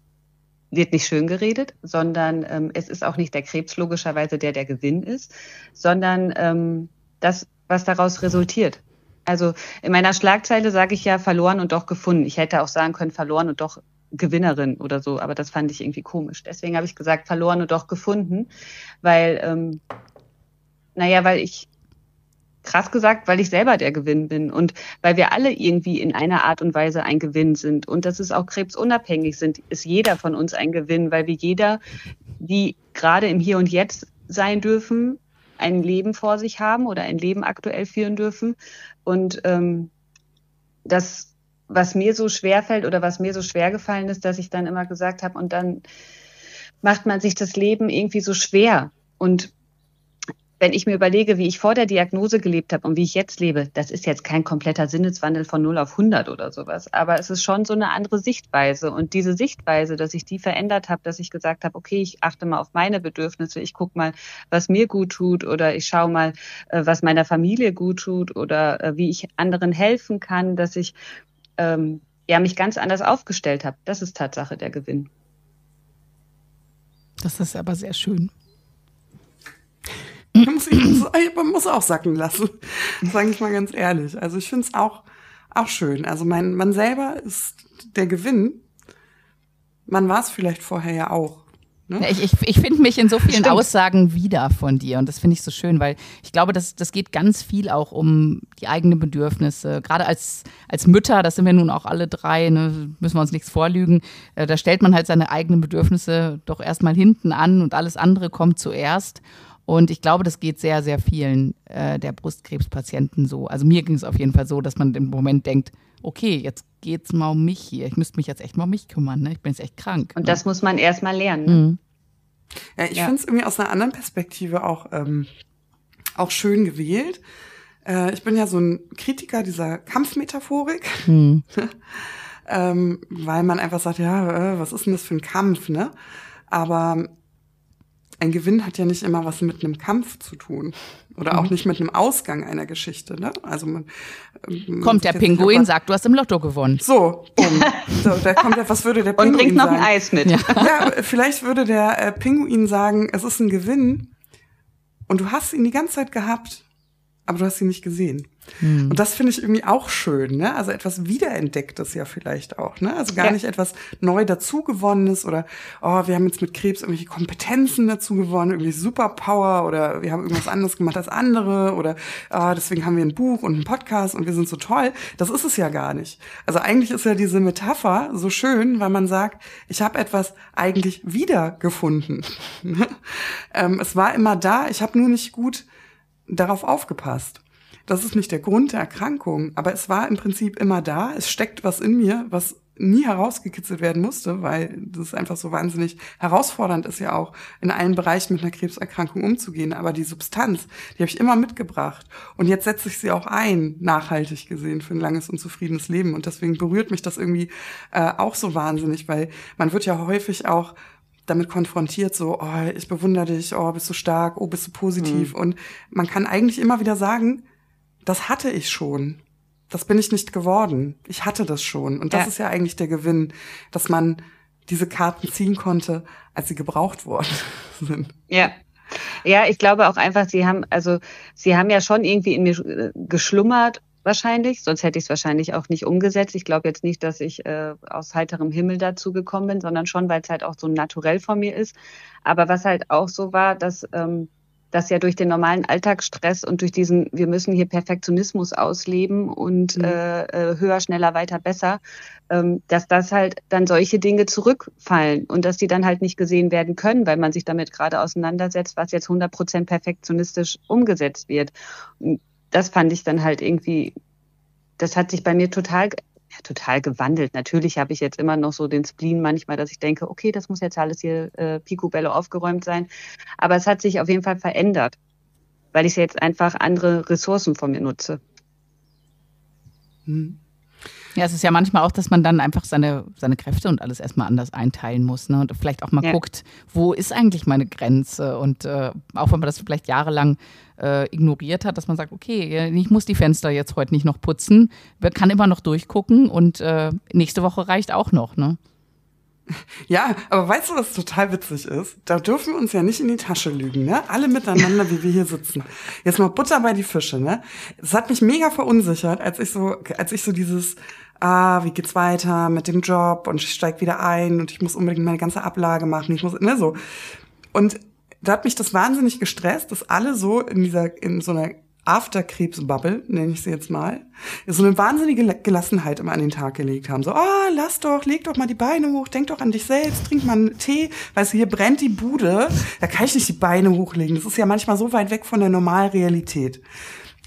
wird nicht schön geredet, sondern ähm, es ist auch nicht der Krebs logischerweise, der der Gewinn ist, sondern ähm, das, was daraus resultiert. Also in meiner Schlagzeile sage ich ja verloren und doch gefunden. Ich hätte auch sagen können verloren und doch Gewinnerin oder so, aber das fand ich irgendwie komisch. Deswegen habe ich gesagt verloren und doch gefunden, weil, ähm, naja, weil ich krass gesagt, weil ich selber der Gewinn bin und weil wir alle irgendwie in einer Art und Weise ein Gewinn sind und dass es auch krebsunabhängig sind, ist jeder von uns ein Gewinn, weil wir jeder, die gerade im Hier und Jetzt sein dürfen, ein Leben vor sich haben oder ein Leben aktuell führen dürfen. Und ähm, das, was mir so schwer fällt oder was mir so schwer gefallen ist, dass ich dann immer gesagt habe, und dann macht man sich das Leben irgendwie so schwer. Und wenn ich mir überlege, wie ich vor der Diagnose gelebt habe und wie ich jetzt lebe, das ist jetzt kein kompletter Sinneswandel von 0 auf 100 oder sowas, aber es ist schon so eine andere Sichtweise und diese Sichtweise, dass ich die verändert habe, dass ich gesagt habe, okay, ich achte mal auf meine Bedürfnisse, ich gucke mal, was mir gut tut oder ich schaue mal, äh, was meiner Familie gut tut oder äh, wie ich anderen helfen kann, dass ich ähm, ja mich ganz anders aufgestellt habe. Das ist Tatsache der Gewinn. Das ist aber sehr schön. muss ich, man muss auch sacken lassen, sage ich mal ganz ehrlich. Also ich finde es auch, auch schön. Also mein, man selber ist der Gewinn. Man war es vielleicht vorher ja auch. Ne? Ich ich, ich finde mich in so vielen Stimmt. Aussagen wieder von dir und das finde ich so schön, weil ich glaube, das, das geht ganz viel auch um die eigenen Bedürfnisse. Gerade als, als Mütter, das sind wir nun auch alle drei, ne, müssen wir uns nichts vorlügen, äh, da stellt man halt seine eigenen Bedürfnisse doch erstmal hinten an und alles andere kommt zuerst. Und ich glaube, das geht sehr, sehr vielen äh, der Brustkrebspatienten so. Also mir ging es auf jeden Fall so, dass man im Moment denkt, okay, jetzt geht es mal um mich hier. Ich müsste mich jetzt echt mal um mich kümmern. Ne? Ich bin jetzt echt krank. Und ne? das muss man erst mal lernen. Ne? Mhm. Ja, ich ja. finde es irgendwie aus einer anderen Perspektive auch, ähm, auch schön gewählt. Äh, ich bin ja so ein Kritiker dieser Kampfmetaphorik. Mhm. ähm, weil man einfach sagt, ja, äh, was ist denn das für ein Kampf, ne? Aber ein Gewinn hat ja nicht immer was mit einem Kampf zu tun oder auch mhm. nicht mit einem Ausgang einer Geschichte. Ne? Also man, ähm, kommt der Pinguin, sagt, du hast im Lotto gewonnen. So, um. so da kommt der, was würde der Pinguin sagen? Und bringt noch ein Eis mit. Ja. ja, vielleicht würde der äh, Pinguin sagen, es ist ein Gewinn und du hast ihn die ganze Zeit gehabt, aber du hast ihn nicht gesehen. Hm. Und das finde ich irgendwie auch schön, ne? Also etwas Wiederentdecktes ja vielleicht auch, ne? Also gar ja. nicht etwas neu dazugewonnenes oder, oh, wir haben jetzt mit Krebs irgendwelche Kompetenzen dazu gewonnen, irgendwie Superpower oder wir haben irgendwas anderes gemacht als andere oder oh, deswegen haben wir ein Buch und einen Podcast und wir sind so toll. Das ist es ja gar nicht. Also eigentlich ist ja diese Metapher so schön, weil man sagt, ich habe etwas eigentlich wiedergefunden. ähm, es war immer da, ich habe nur nicht gut darauf aufgepasst. Das ist nicht der Grund der Erkrankung, aber es war im Prinzip immer da. Es steckt was in mir, was nie herausgekitzelt werden musste, weil das einfach so wahnsinnig herausfordernd ist ja auch, in allen Bereichen mit einer Krebserkrankung umzugehen. Aber die Substanz, die habe ich immer mitgebracht. Und jetzt setze ich sie auch ein, nachhaltig gesehen, für ein langes und zufriedenes Leben. Und deswegen berührt mich das irgendwie äh, auch so wahnsinnig, weil man wird ja häufig auch damit konfrontiert, so, oh, ich bewundere dich, oh, bist du stark, oh, bist du positiv. Mhm. Und man kann eigentlich immer wieder sagen, das hatte ich schon. Das bin ich nicht geworden. Ich hatte das schon. Und das ja. ist ja eigentlich der Gewinn, dass man diese Karten ziehen konnte, als sie gebraucht worden sind. Ja. Ja, ich glaube auch einfach, sie haben, also sie haben ja schon irgendwie in mir äh, geschlummert, wahrscheinlich, sonst hätte ich es wahrscheinlich auch nicht umgesetzt. Ich glaube jetzt nicht, dass ich äh, aus heiterem Himmel dazu gekommen bin, sondern schon, weil es halt auch so naturell von mir ist. Aber was halt auch so war, dass ähm, das ja durch den normalen Alltagsstress und durch diesen, wir müssen hier Perfektionismus ausleben und mhm. äh, äh höher, schneller, weiter, besser, ähm, dass das halt dann solche Dinge zurückfallen und dass die dann halt nicht gesehen werden können, weil man sich damit gerade auseinandersetzt, was jetzt 100 Prozent perfektionistisch umgesetzt wird. Und das fand ich dann halt irgendwie, das hat sich bei mir total ja, total gewandelt. Natürlich habe ich jetzt immer noch so den Spleen manchmal, dass ich denke, okay, das muss jetzt alles hier äh, picobello aufgeräumt sein. Aber es hat sich auf jeden Fall verändert, weil ich jetzt einfach andere Ressourcen von mir nutze. Hm. Ja, es ist ja manchmal auch, dass man dann einfach seine, seine Kräfte und alles erstmal anders einteilen muss. Ne? Und vielleicht auch mal ja. guckt, wo ist eigentlich meine Grenze? Und äh, auch wenn man das vielleicht jahrelang äh, ignoriert hat, dass man sagt, okay, ich muss die Fenster jetzt heute nicht noch putzen, man kann immer noch durchgucken und äh, nächste Woche reicht auch noch. Ne? Ja, aber weißt du, was total witzig ist? Da dürfen wir uns ja nicht in die Tasche lügen, ne? Alle miteinander, wie wir hier sitzen. Jetzt mal Butter bei die Fische, ne? Es hat mich mega verunsichert, als ich so, als ich so dieses, ah, wie geht's weiter mit dem Job und ich steig wieder ein und ich muss unbedingt meine ganze Ablage machen, ich muss, ne, so. Und da hat mich das wahnsinnig gestresst, dass alle so in dieser, in so einer Afterkrebs-Bubble, nenne ich sie jetzt mal, so eine wahnsinnige Gelassenheit immer an den Tag gelegt haben. So, oh, lass doch, leg doch mal die Beine hoch, denk doch an dich selbst, trink mal einen Tee. Weißt du, hier brennt die Bude, da kann ich nicht die Beine hochlegen. Das ist ja manchmal so weit weg von der Normalrealität.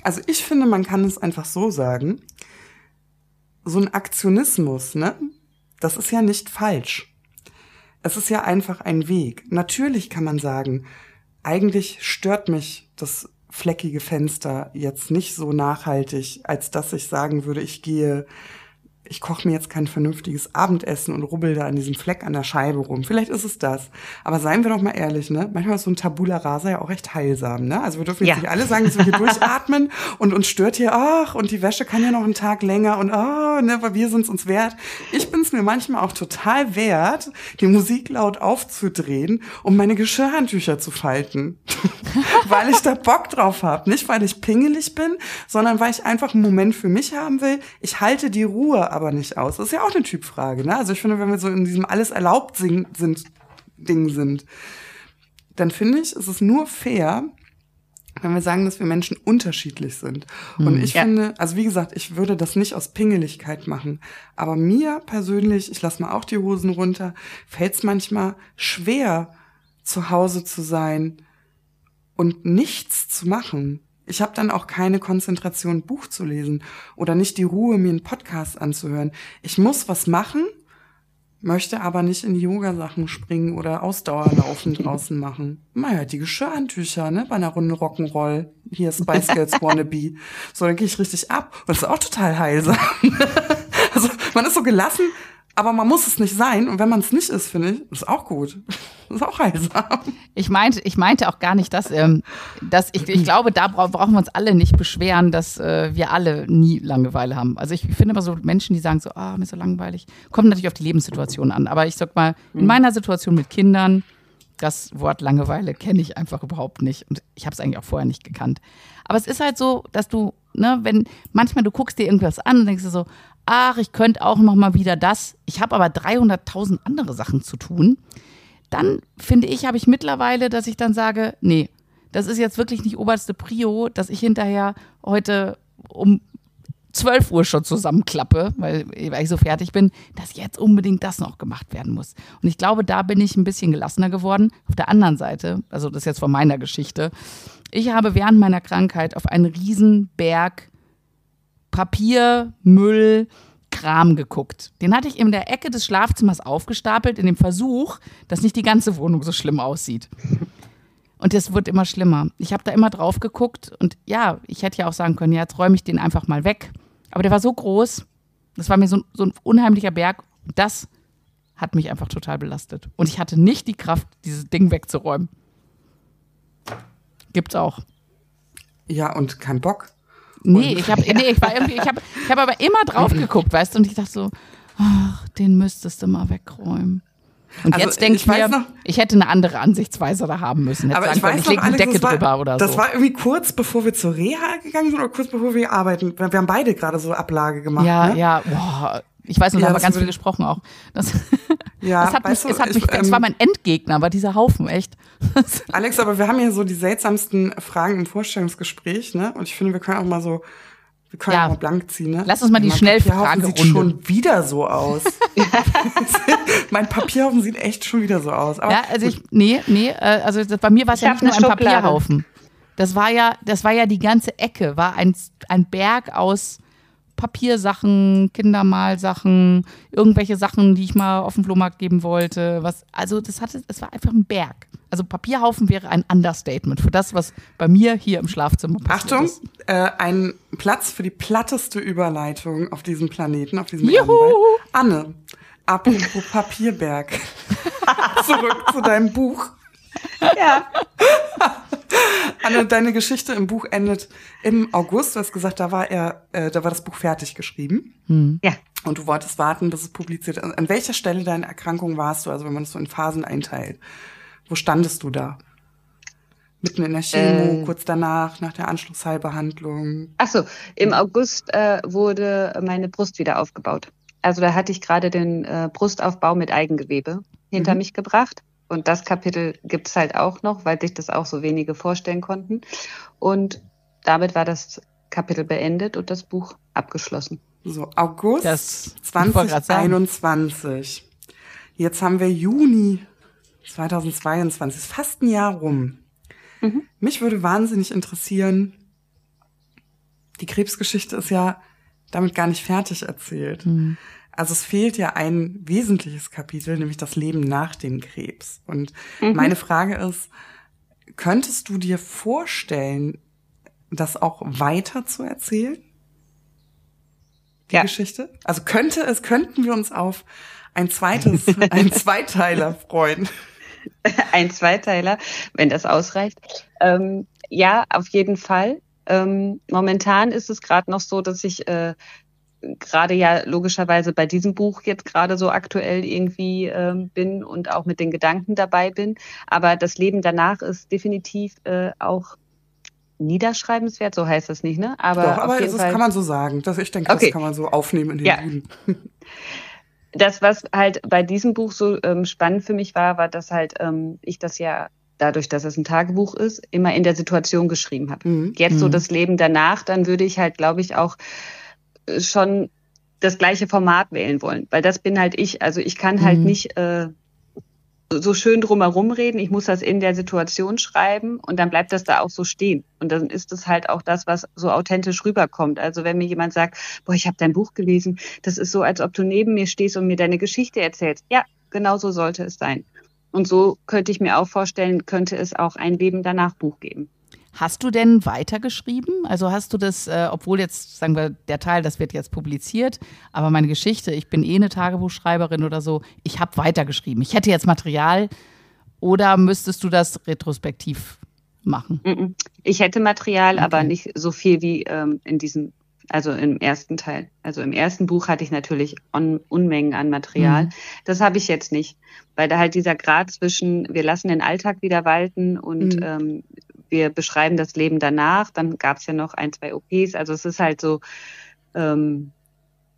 Also ich finde, man kann es einfach so sagen. So ein Aktionismus, ne? Das ist ja nicht falsch. Es ist ja einfach ein Weg. Natürlich kann man sagen, eigentlich stört mich das fleckige Fenster jetzt nicht so nachhaltig, als dass ich sagen würde, ich gehe ich koche mir jetzt kein vernünftiges Abendessen und rubbel da an diesem Fleck an der Scheibe rum. Vielleicht ist es das. Aber seien wir doch mal ehrlich, ne? Manchmal ist so ein Tabula Rasa ja auch recht heilsam, ne? Also wir dürfen jetzt ja. nicht alle sagen, dass wir hier durchatmen und uns stört hier, ach, und die Wäsche kann ja noch einen Tag länger und oh, ne, weil wir sind uns wert. Ich bin es mir manchmal auch total wert, die Musik laut aufzudrehen, um meine Geschirrhandtücher zu falten. weil ich da Bock drauf habe. Nicht, weil ich pingelig bin, sondern weil ich einfach einen Moment für mich haben will. Ich halte die Ruhe aber nicht aus. Das ist ja auch eine Typfrage. Ne? Also ich finde, wenn wir so in diesem alles erlaubt sind, Ding sind, dann finde ich, ist es nur fair, wenn wir sagen, dass wir Menschen unterschiedlich sind. Und hm, ich ja. finde, also wie gesagt, ich würde das nicht aus Pingeligkeit machen. Aber mir persönlich, ich lasse mal auch die Hosen runter, fällt es manchmal schwer, zu Hause zu sein und nichts zu machen. Ich habe dann auch keine Konzentration, Buch zu lesen oder nicht die Ruhe, mir einen Podcast anzuhören. Ich muss was machen, möchte aber nicht in die Yoga-Sachen springen oder Ausdauerlaufen draußen machen. Naja, die Geschirrhandtücher, ne, bei einer Runde Rock'n'Roll. Hier Spice Girls Wannabe. So, dann gehe ich richtig ab. Und das ist auch total heilsam. also, man ist so gelassen, aber man muss es nicht sein. Und wenn man es nicht ist, finde ich, ist auch gut. Ist auch heilsam. Ich meinte, ich meinte auch gar nicht, dass, ähm, dass ich, ich glaube, da bra brauchen wir uns alle nicht beschweren, dass äh, wir alle nie Langeweile haben. Also ich finde immer so Menschen, die sagen so, ah, mir ist so langweilig. Kommt natürlich auf die Lebenssituation an. Aber ich sag mal, in mhm. meiner Situation mit Kindern, das Wort Langeweile kenne ich einfach überhaupt nicht. Und ich habe es eigentlich auch vorher nicht gekannt. Aber es ist halt so, dass du, ne, wenn manchmal du guckst dir irgendwas an und denkst dir so, ach, ich könnte auch noch mal wieder das. Ich habe aber 300.000 andere Sachen zu tun. Dann finde ich, habe ich mittlerweile, dass ich dann sage, nee, das ist jetzt wirklich nicht oberste Prio, dass ich hinterher heute um 12 Uhr schon zusammenklappe, weil, weil ich so fertig bin, dass jetzt unbedingt das noch gemacht werden muss. Und ich glaube, da bin ich ein bisschen gelassener geworden. Auf der anderen Seite, also das ist jetzt von meiner Geschichte, ich habe während meiner Krankheit auf einen riesen Berg Papier, Müll, Kram geguckt. Den hatte ich in der Ecke des Schlafzimmers aufgestapelt, in dem Versuch, dass nicht die ganze Wohnung so schlimm aussieht. Und es wird immer schlimmer. Ich habe da immer drauf geguckt und ja, ich hätte ja auch sagen können, ja, jetzt räume ich den einfach mal weg. Aber der war so groß, das war mir so, so ein unheimlicher Berg. Das hat mich einfach total belastet. Und ich hatte nicht die Kraft, dieses Ding wegzuräumen. Gibt's auch. Ja, und kein Bock. Nee, ich habe nee, ich war irgendwie, ich habe ich hab aber immer drauf geguckt, weißt du, und ich dachte so, ach, den müsstest du mal wegräumen. Und also jetzt denke ich mir, noch, ich hätte eine andere Ansichtsweise da haben müssen. Hätte aber sagen, ich weiß ich noch, eine Decke war, drüber oder das so. Das war irgendwie kurz bevor wir zur Reha gegangen sind oder kurz bevor wir arbeiten. Wir haben beide gerade so Ablage gemacht. Ja, ne? ja, boah. Ich weiß, noch, ja, da haben wir ganz viel gesprochen auch. Das, ja, das hat mich, du, es, hat mich, ich, ähm, es war mein Endgegner, war dieser Haufen, echt. Alex, aber wir haben ja so die seltsamsten Fragen im Vorstellungsgespräch, ne? Und ich finde, wir können auch mal so wir können ja. mal blank ziehen, ne? Lass uns mal die Schnellfrage sieht schon wieder so aus. mein Papierhaufen sieht echt schon wieder so aus. Aber ja, also ich, nee, nee, äh, also bei mir war es ja nicht nur ein. Papierhaufen. Das war ja, das war ja die ganze Ecke, war ein, ein Berg aus Papiersachen, Kindermalsachen, irgendwelche Sachen, die ich mal auf dem Flohmarkt geben wollte. Was, also das hatte, es war einfach ein Berg. Also Papierhaufen wäre ein Understatement für das, was bei mir hier im Schlafzimmer passiert Achtung, ist. Äh, ein Platz für die platteste Überleitung auf diesem Planeten, auf diesem Juhu. Anne, apropos Papierberg. Zurück zu deinem Buch. Ja. Anne, deine Geschichte im Buch endet im August. Du hast gesagt, da war er, äh, da war das Buch fertig geschrieben. Hm. Ja. Und du wolltest warten, bis es publiziert. An welcher Stelle deiner Erkrankung warst du? Also wenn man das so in Phasen einteilt. Wo standest du da? Mitten in der Chemo, äh, kurz danach, nach der Anschlussheilbehandlung? Ach so, im August äh, wurde meine Brust wieder aufgebaut. Also da hatte ich gerade den äh, Brustaufbau mit Eigengewebe hinter mhm. mich gebracht. Und das Kapitel gibt es halt auch noch, weil sich das auch so wenige vorstellen konnten. Und damit war das Kapitel beendet und das Buch abgeschlossen. So, August das 2021. Jetzt haben wir Juni 2022, ist fast ein Jahr rum. Mhm. Mich würde wahnsinnig interessieren, die Krebsgeschichte ist ja damit gar nicht fertig erzählt. Mhm. Also es fehlt ja ein wesentliches Kapitel, nämlich das Leben nach dem Krebs. Und mhm. meine Frage ist, könntest du dir vorstellen, das auch weiter zu erzählen? Die ja. Geschichte? Also könnte es, könnten wir uns auf ein zweites, ein Zweiteiler freuen? ein Zweiteiler, wenn das ausreicht. Ähm, ja, auf jeden Fall. Ähm, momentan ist es gerade noch so, dass ich äh, gerade ja logischerweise bei diesem Buch jetzt gerade so aktuell irgendwie ähm, bin und auch mit den Gedanken dabei bin. Aber das Leben danach ist definitiv äh, auch niederschreibenswert, so heißt das nicht, ne? Aber, Doch, aber das Fall kann man so sagen. Das, ich denke, okay. das kann man so aufnehmen in den ja. Bühnen. das, was halt bei diesem Buch so ähm, spannend für mich war, war, dass halt ähm, ich das ja dadurch, dass es ein Tagebuch ist, immer in der Situation geschrieben habe. Mhm. Jetzt so mhm. das Leben danach, dann würde ich halt, glaube ich, auch schon das gleiche Format wählen wollen, weil das bin halt ich. Also ich kann halt mhm. nicht äh, so schön drumherum reden. Ich muss das in der Situation schreiben und dann bleibt das da auch so stehen. Und dann ist es halt auch das, was so authentisch rüberkommt. Also wenn mir jemand sagt, boah, ich habe dein Buch gelesen, das ist so, als ob du neben mir stehst und mir deine Geschichte erzählst. Ja, genau so sollte es sein. Und so könnte ich mir auch vorstellen, könnte es auch ein Leben danach Buch geben. Hast du denn weitergeschrieben? Also hast du das, äh, obwohl jetzt, sagen wir, der Teil, das wird jetzt publiziert, aber meine Geschichte, ich bin eh eine Tagebuchschreiberin oder so, ich habe weitergeschrieben. Ich hätte jetzt Material oder müsstest du das retrospektiv machen? Ich hätte Material, okay. aber nicht so viel wie ähm, in diesem, also im ersten Teil. Also im ersten Buch hatte ich natürlich Un Unmengen an Material. Mhm. Das habe ich jetzt nicht, weil da halt dieser Grad zwischen, wir lassen den Alltag wieder walten und mhm. ähm, wir beschreiben das Leben danach. Dann gab es ja noch ein, zwei OPs. Also es ist halt so, ähm,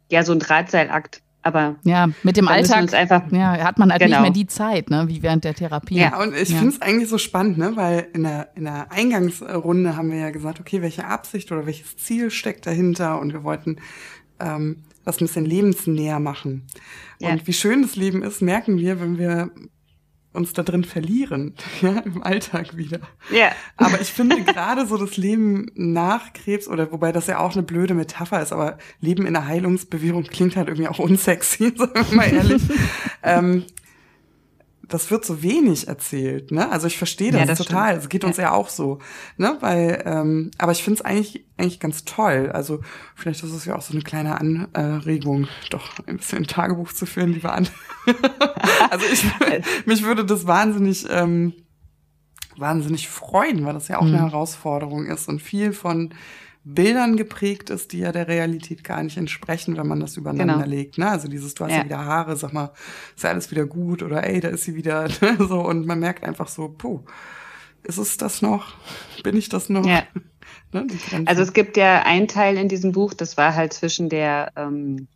ja, so ein Drahtseilakt. Aber ja, mit dem Alltag einfach, ja, hat man halt genau. nicht mehr die Zeit, ne, wie während der Therapie. Ja, und ich ja. finde es eigentlich so spannend, ne, weil in der, in der Eingangsrunde haben wir ja gesagt, okay, welche Absicht oder welches Ziel steckt dahinter und wir wollten ähm, das ein bisschen lebensnäher machen. Und ja. wie schön das Leben ist, merken wir, wenn wir uns da drin verlieren, ja, im Alltag wieder. Ja. Aber ich finde gerade so das Leben nach Krebs, oder wobei das ja auch eine blöde Metapher ist, aber Leben in der Heilungsbewegung klingt halt irgendwie auch unsexy, sagen wir mal ehrlich. ähm, das wird so wenig erzählt, ne? Also ich verstehe das, ja, das total. Es geht uns ja. ja. auch so, ne? Weil, ähm, aber ich finde es eigentlich eigentlich ganz toll. Also vielleicht ist es ja auch so eine kleine Anregung, doch ein bisschen ein Tagebuch zu führen, lieber an. also ich, mich würde das wahnsinnig ähm, wahnsinnig freuen, weil das ja auch mhm. eine Herausforderung ist und viel von Bildern geprägt ist, die ja der Realität gar nicht entsprechen, wenn man das übereinander Genau. legt. Ne? Also dieses, du hast ja. Ja. wieder Haare, sag mal, ist ja alles wieder gut oder ey, da ist sie wieder ne? so und man merkt einfach so, puh, ist es das noch? Bin ich das noch? Ja. Ne? Also es gibt ja einen Teil in diesem Buch, das war halt zwischen der ähm,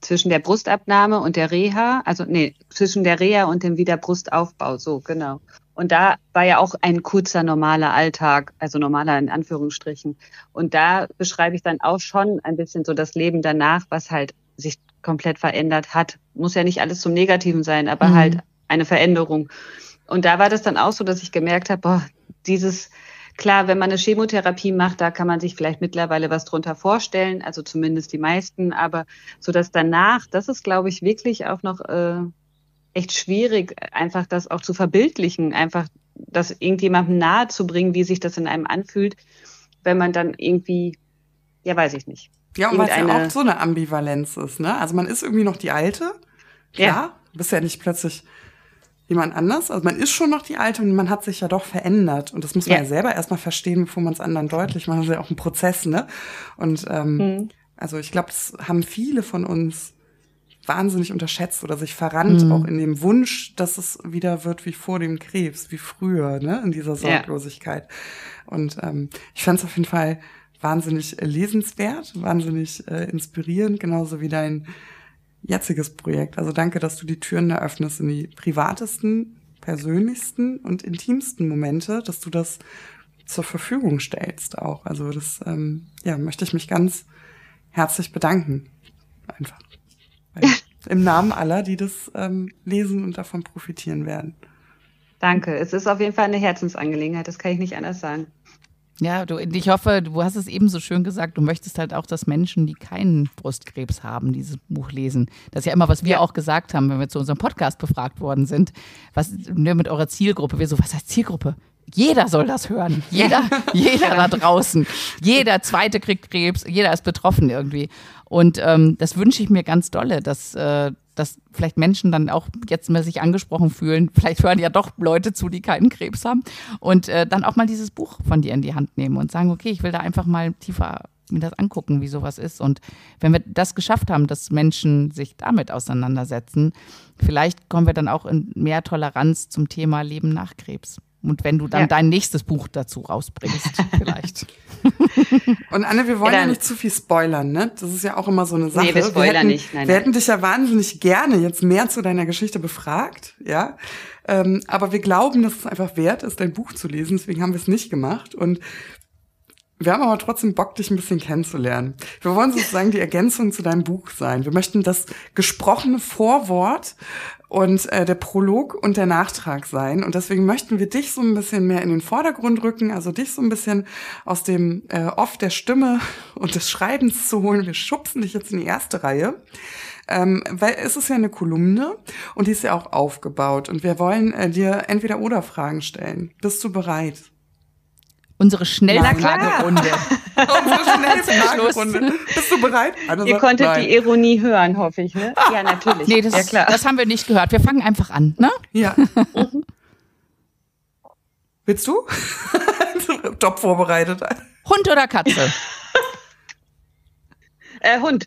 zwischen der Brustabnahme und der Reha, also nee, zwischen der Reha und dem Wiederbrustaufbau, so genau. Und da war ja auch ein kurzer normaler Alltag, also normaler in Anführungsstrichen. Und da beschreibe ich dann auch schon ein bisschen so das Leben danach, was halt sich komplett verändert hat. Muss ja nicht alles zum Negativen sein, aber Mhm. halt eine Veränderung. Und da war das dann auch so, dass ich gemerkt habe, boah, dieses Klar, wenn man eine Chemotherapie macht, da kann man sich vielleicht mittlerweile was drunter vorstellen, also zumindest die meisten, aber so dass danach, das ist, glaube ich, wirklich auch noch äh, echt schwierig, einfach das auch zu verbildlichen, einfach das irgendjemandem nahe zu bringen, wie sich das in einem anfühlt, wenn man dann irgendwie, ja, weiß ich nicht. Ja, und weil es ja auch so eine Ambivalenz ist, ne? Also man ist irgendwie noch die Alte, klar, Ja. du bist ja nicht plötzlich jemand anders. Also man ist schon noch die Alte und man hat sich ja doch verändert. Und das muss man ja, Ja. selber erstmal verstehen, bevor man es anderen deutlich macht. Das ist ja auch ein Prozess, ne? Und ähm, Hm. also ich glaube, das haben viele von uns wahnsinnig unterschätzt oder sich verrannt, Mhm. auch in dem Wunsch, dass es wieder wird wie vor dem Krebs, wie früher, ne, in dieser Ja. Sorglosigkeit. Und ähm, ich fand es auf jeden Fall wahnsinnig äh, lesenswert, wahnsinnig äh, inspirierend, genauso wie dein jetziges Projekt. Also danke, dass du die Türen eröffnest in die privatesten, persönlichsten und intimsten Momente, dass du das zur Verfügung stellst auch. Also das, ähm, ja, möchte ich mich ganz herzlich bedanken. Einfach. Im Namen aller, die das ähm, lesen und davon profitieren werden. Danke. Es ist auf jeden Fall eine Herzensangelegenheit, das kann ich nicht anders sagen. Ja, du, ich hoffe, du hast es eben so schön gesagt, du möchtest halt auch, dass Menschen, die keinen Brustkrebs haben, dieses Buch lesen. Das ist ja immer, was wir Ja. auch gesagt haben, wenn wir zu unserem Podcast befragt worden sind. Was ne, mit eurer Zielgruppe? Wir so, was heißt Zielgruppe? Jeder soll das hören. Jeder, jeder da draußen. Jeder Zweite kriegt Krebs, jeder ist betroffen irgendwie. Und ähm, das wünsche ich mir ganz dolle, dass, äh, dass vielleicht Menschen dann auch jetzt mal sich angesprochen fühlen. Vielleicht hören ja doch Leute zu, die keinen Krebs haben. Und äh, dann auch mal dieses Buch von dir in die Hand nehmen und sagen, okay, ich will da einfach mal tiefer mir das angucken, wie sowas ist. Und wenn wir das geschafft haben, dass Menschen sich damit auseinandersetzen, vielleicht kommen wir dann auch in mehr Toleranz zum Thema Leben nach Krebs. Und wenn du dann Ja. dein nächstes Buch dazu rausbringst, vielleicht. Und Anne, wir wollen Ja, ja, nicht zu viel spoilern, ne? Das ist ja auch immer so eine Sache. Nee, wir spoilern hätten, nicht. Nein, wir nein. hätten dich ja wahnsinnig gerne jetzt mehr zu deiner Geschichte befragt, ja. Ähm, aber wir glauben, dass es einfach wert ist, dein Buch zu lesen. Deswegen haben wir es nicht gemacht. Und wir haben aber trotzdem Bock, dich ein bisschen kennenzulernen. Wir wollen sozusagen die Ergänzung zu deinem Buch sein. Wir möchten das gesprochene Vorwort und äh, der Prolog und der Nachtrag sein. Und deswegen möchten wir dich so ein bisschen mehr in den Vordergrund rücken, also dich so ein bisschen aus dem äh, Off der Stimme und des Schreibens zu holen. Wir schubsen dich jetzt in die erste Reihe. Ähm, weil es ist ja eine Kolumne und die ist ja auch aufgebaut. Und wir wollen äh, dir entweder oder Fragen stellen. Bist du bereit? Unsere. Schnellfragerunde. Unsere schnelle Schluss. Fragerunde. Bist du bereit? Anne Ihr sagt konntet nein. die Ironie hören, hoffe ich, ne? Ja, natürlich. Nee, das, ja, klar. das haben wir nicht gehört. Wir fangen einfach an, ne? Ja. Willst du? Top vorbereitet. Hund oder Katze? Äh, Hund.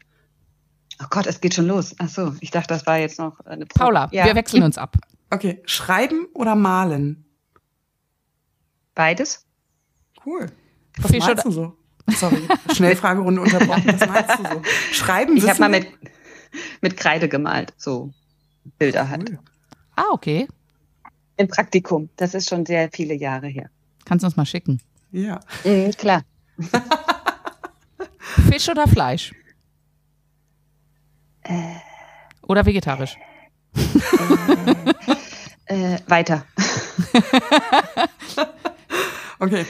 Oh Gott, es geht schon los. Ach so, ich dachte, das war jetzt noch eine Probe. Paula, ja. wir wechseln uns ab. Okay, schreiben oder malen? Beides? Cool. Was Fisch meinst oder- du so? Sorry, Schnellfragerunde unterbrochen. Was meinst du so? Schreiben, Ich habe mal mit, mit Kreide gemalt, so Bilder halt. Cool. Ah, okay. Im Praktikum. Das ist schon sehr viele Jahre her. Kannst du uns mal schicken. Ja. Mhm, klar. Fisch oder Fleisch? Oder vegetarisch? Äh, weiter. Okay.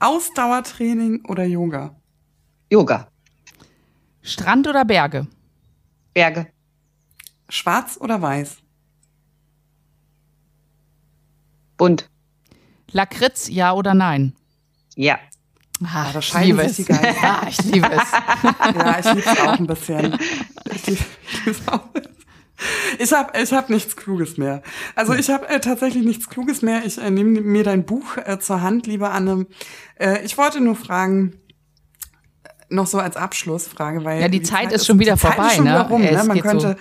Ausdauertraining oder Yoga? Yoga. Strand oder Berge? Berge. Schwarz oder weiß? Bunt. Lakritz, ja oder nein? Ja. Ah, da ich scheiden liebe es. Ja, ich liebe es. Ja, ich liebe es auch ein bisschen. Ich liebe es auch. Ich habe ich hab nichts Kluges mehr. Also ich habe äh, tatsächlich nichts Kluges mehr. Ich äh, nehme mir dein Buch äh, zur Hand, liebe Anne. Äh, ich wollte nur fragen, noch so als Abschlussfrage, weil ja, die, die Zeit, Zeit, ist schon wieder vorbei, schon ne? Wieder rum, ne? Man könnte,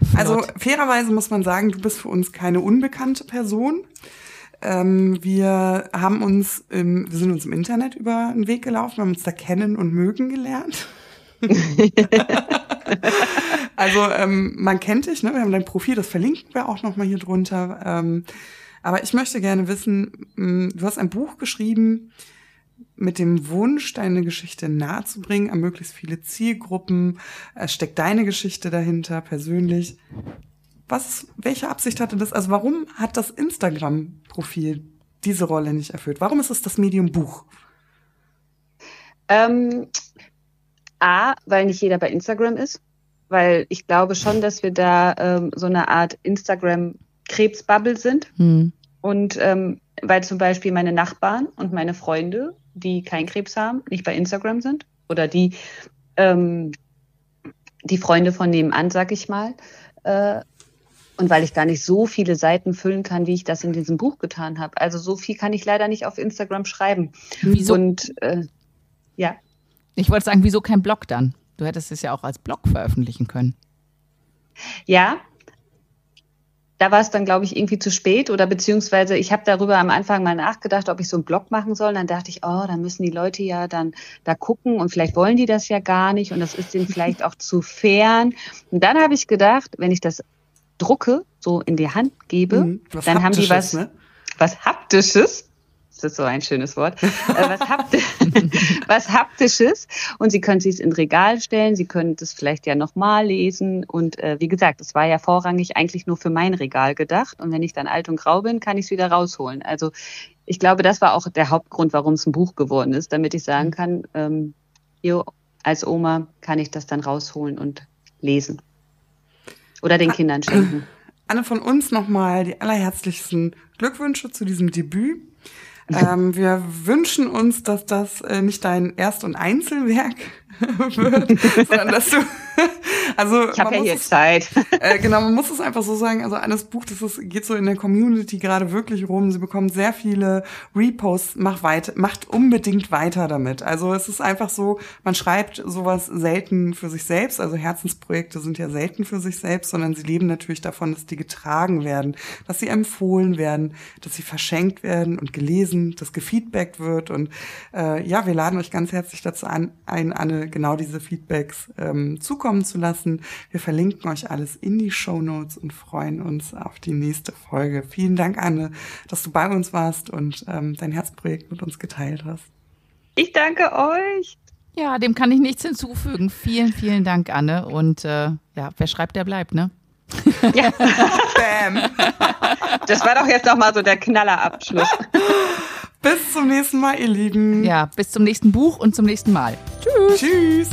so also fairerweise muss man sagen, du bist für uns keine unbekannte Person. Ähm, wir haben uns, im, wir sind uns im Internet über den Weg gelaufen, wir haben uns da kennen und mögen gelernt. also ähm, man kennt dich, ne? Wir haben dein Profil, das verlinken wir auch noch mal hier drunter. Ähm, aber ich möchte gerne wissen, hm, du hast ein Buch geschrieben mit dem Wunsch, deine Geschichte nahezubringen an möglichst viele Zielgruppen. Es steckt deine Geschichte dahinter persönlich. Was, welche Absicht hatte das? Also warum hat das Instagram-Profil diese Rolle nicht erfüllt? Warum ist es das Medium Buch? Ähm, A, weil nicht jeder bei Instagram ist. Weil ich glaube schon, dass wir da ähm, so eine Art Instagram-Krebsbubble sind. Hm. Und ähm, weil zum Beispiel meine Nachbarn und meine Freunde, die keinen Krebs haben, nicht bei Instagram sind. Oder die, ähm, die Freunde von nebenan, sag ich mal. Äh, und weil ich gar nicht so viele Seiten füllen kann, wie ich das in diesem Buch getan habe. Also so viel kann ich leider nicht auf Instagram schreiben. Wieso? Und äh, ja. Ich wollte sagen, wieso kein Blog dann? Du hättest es ja auch als Blog veröffentlichen können. Ja, da war es dann, glaube ich, irgendwie zu spät oder beziehungsweise ich habe darüber am Anfang mal nachgedacht, ob ich so einen Blog machen soll. Dann dachte ich, oh, dann müssen die Leute ja dann da gucken und vielleicht wollen die das ja gar nicht und das ist denen vielleicht auch zu fern. Und dann habe ich gedacht, wenn ich das drucke, so in die Hand gebe, mhm, dann haben die was, ne? was Haptisches. Das ist so ein schönes Wort. Äh, was, Hapt was Haptisches. Und Sie können es ins Regal stellen. Sie können das vielleicht ja nochmal lesen. Und äh, wie gesagt, es war ja vorrangig eigentlich nur für mein Regal gedacht. Und wenn ich dann alt und grau bin, kann ich es wieder rausholen. Also ich glaube, das war auch der Hauptgrund, warum es ein Buch geworden ist, damit ich sagen kann, ähm, jo, als Oma kann ich das dann rausholen und lesen. Oder den Kindern schenken. Anne von uns nochmal die allerherzlichsten Glückwünsche zu diesem Debüt. Ähm, wir wünschen uns, dass das äh, nicht dein Erst- und Einzelwerk wird, sondern dass du also ich habe ja hier es, Zeit. Äh, genau, man muss es einfach so sagen. Also alles Buch, das ist, geht so in der Community gerade wirklich rum. Sie bekommen sehr viele Reposts. Mach weiter, macht unbedingt weiter damit. Also es ist einfach so, man schreibt sowas selten für sich selbst. Also Herzensprojekte sind ja selten für sich selbst, sondern sie leben natürlich davon, dass die getragen werden, dass sie empfohlen werden, dass sie verschenkt werden und gelesen, dass gefeedbackt wird. Und äh, ja, wir laden euch ganz herzlich dazu an, ein, Anne, genau diese Feedbacks ähm, zukommen zu lassen lassen. Wir verlinken euch alles in die Show Notes und freuen uns auf die nächste Folge. Vielen Dank, Anne, dass du bei uns warst und ähm, dein Herzprojekt mit uns geteilt hast. Ich danke euch. Ja, dem kann ich nichts hinzufügen. Vielen, vielen Dank, Anne. Und äh, ja, wer schreibt, der bleibt, ne? Ja. Bam. Das war doch jetzt noch mal so der Knallerabschluss. Bis zum nächsten Mal, ihr Lieben. Ja, bis zum nächsten Buch und zum nächsten Mal. Tschüss. Tschüss.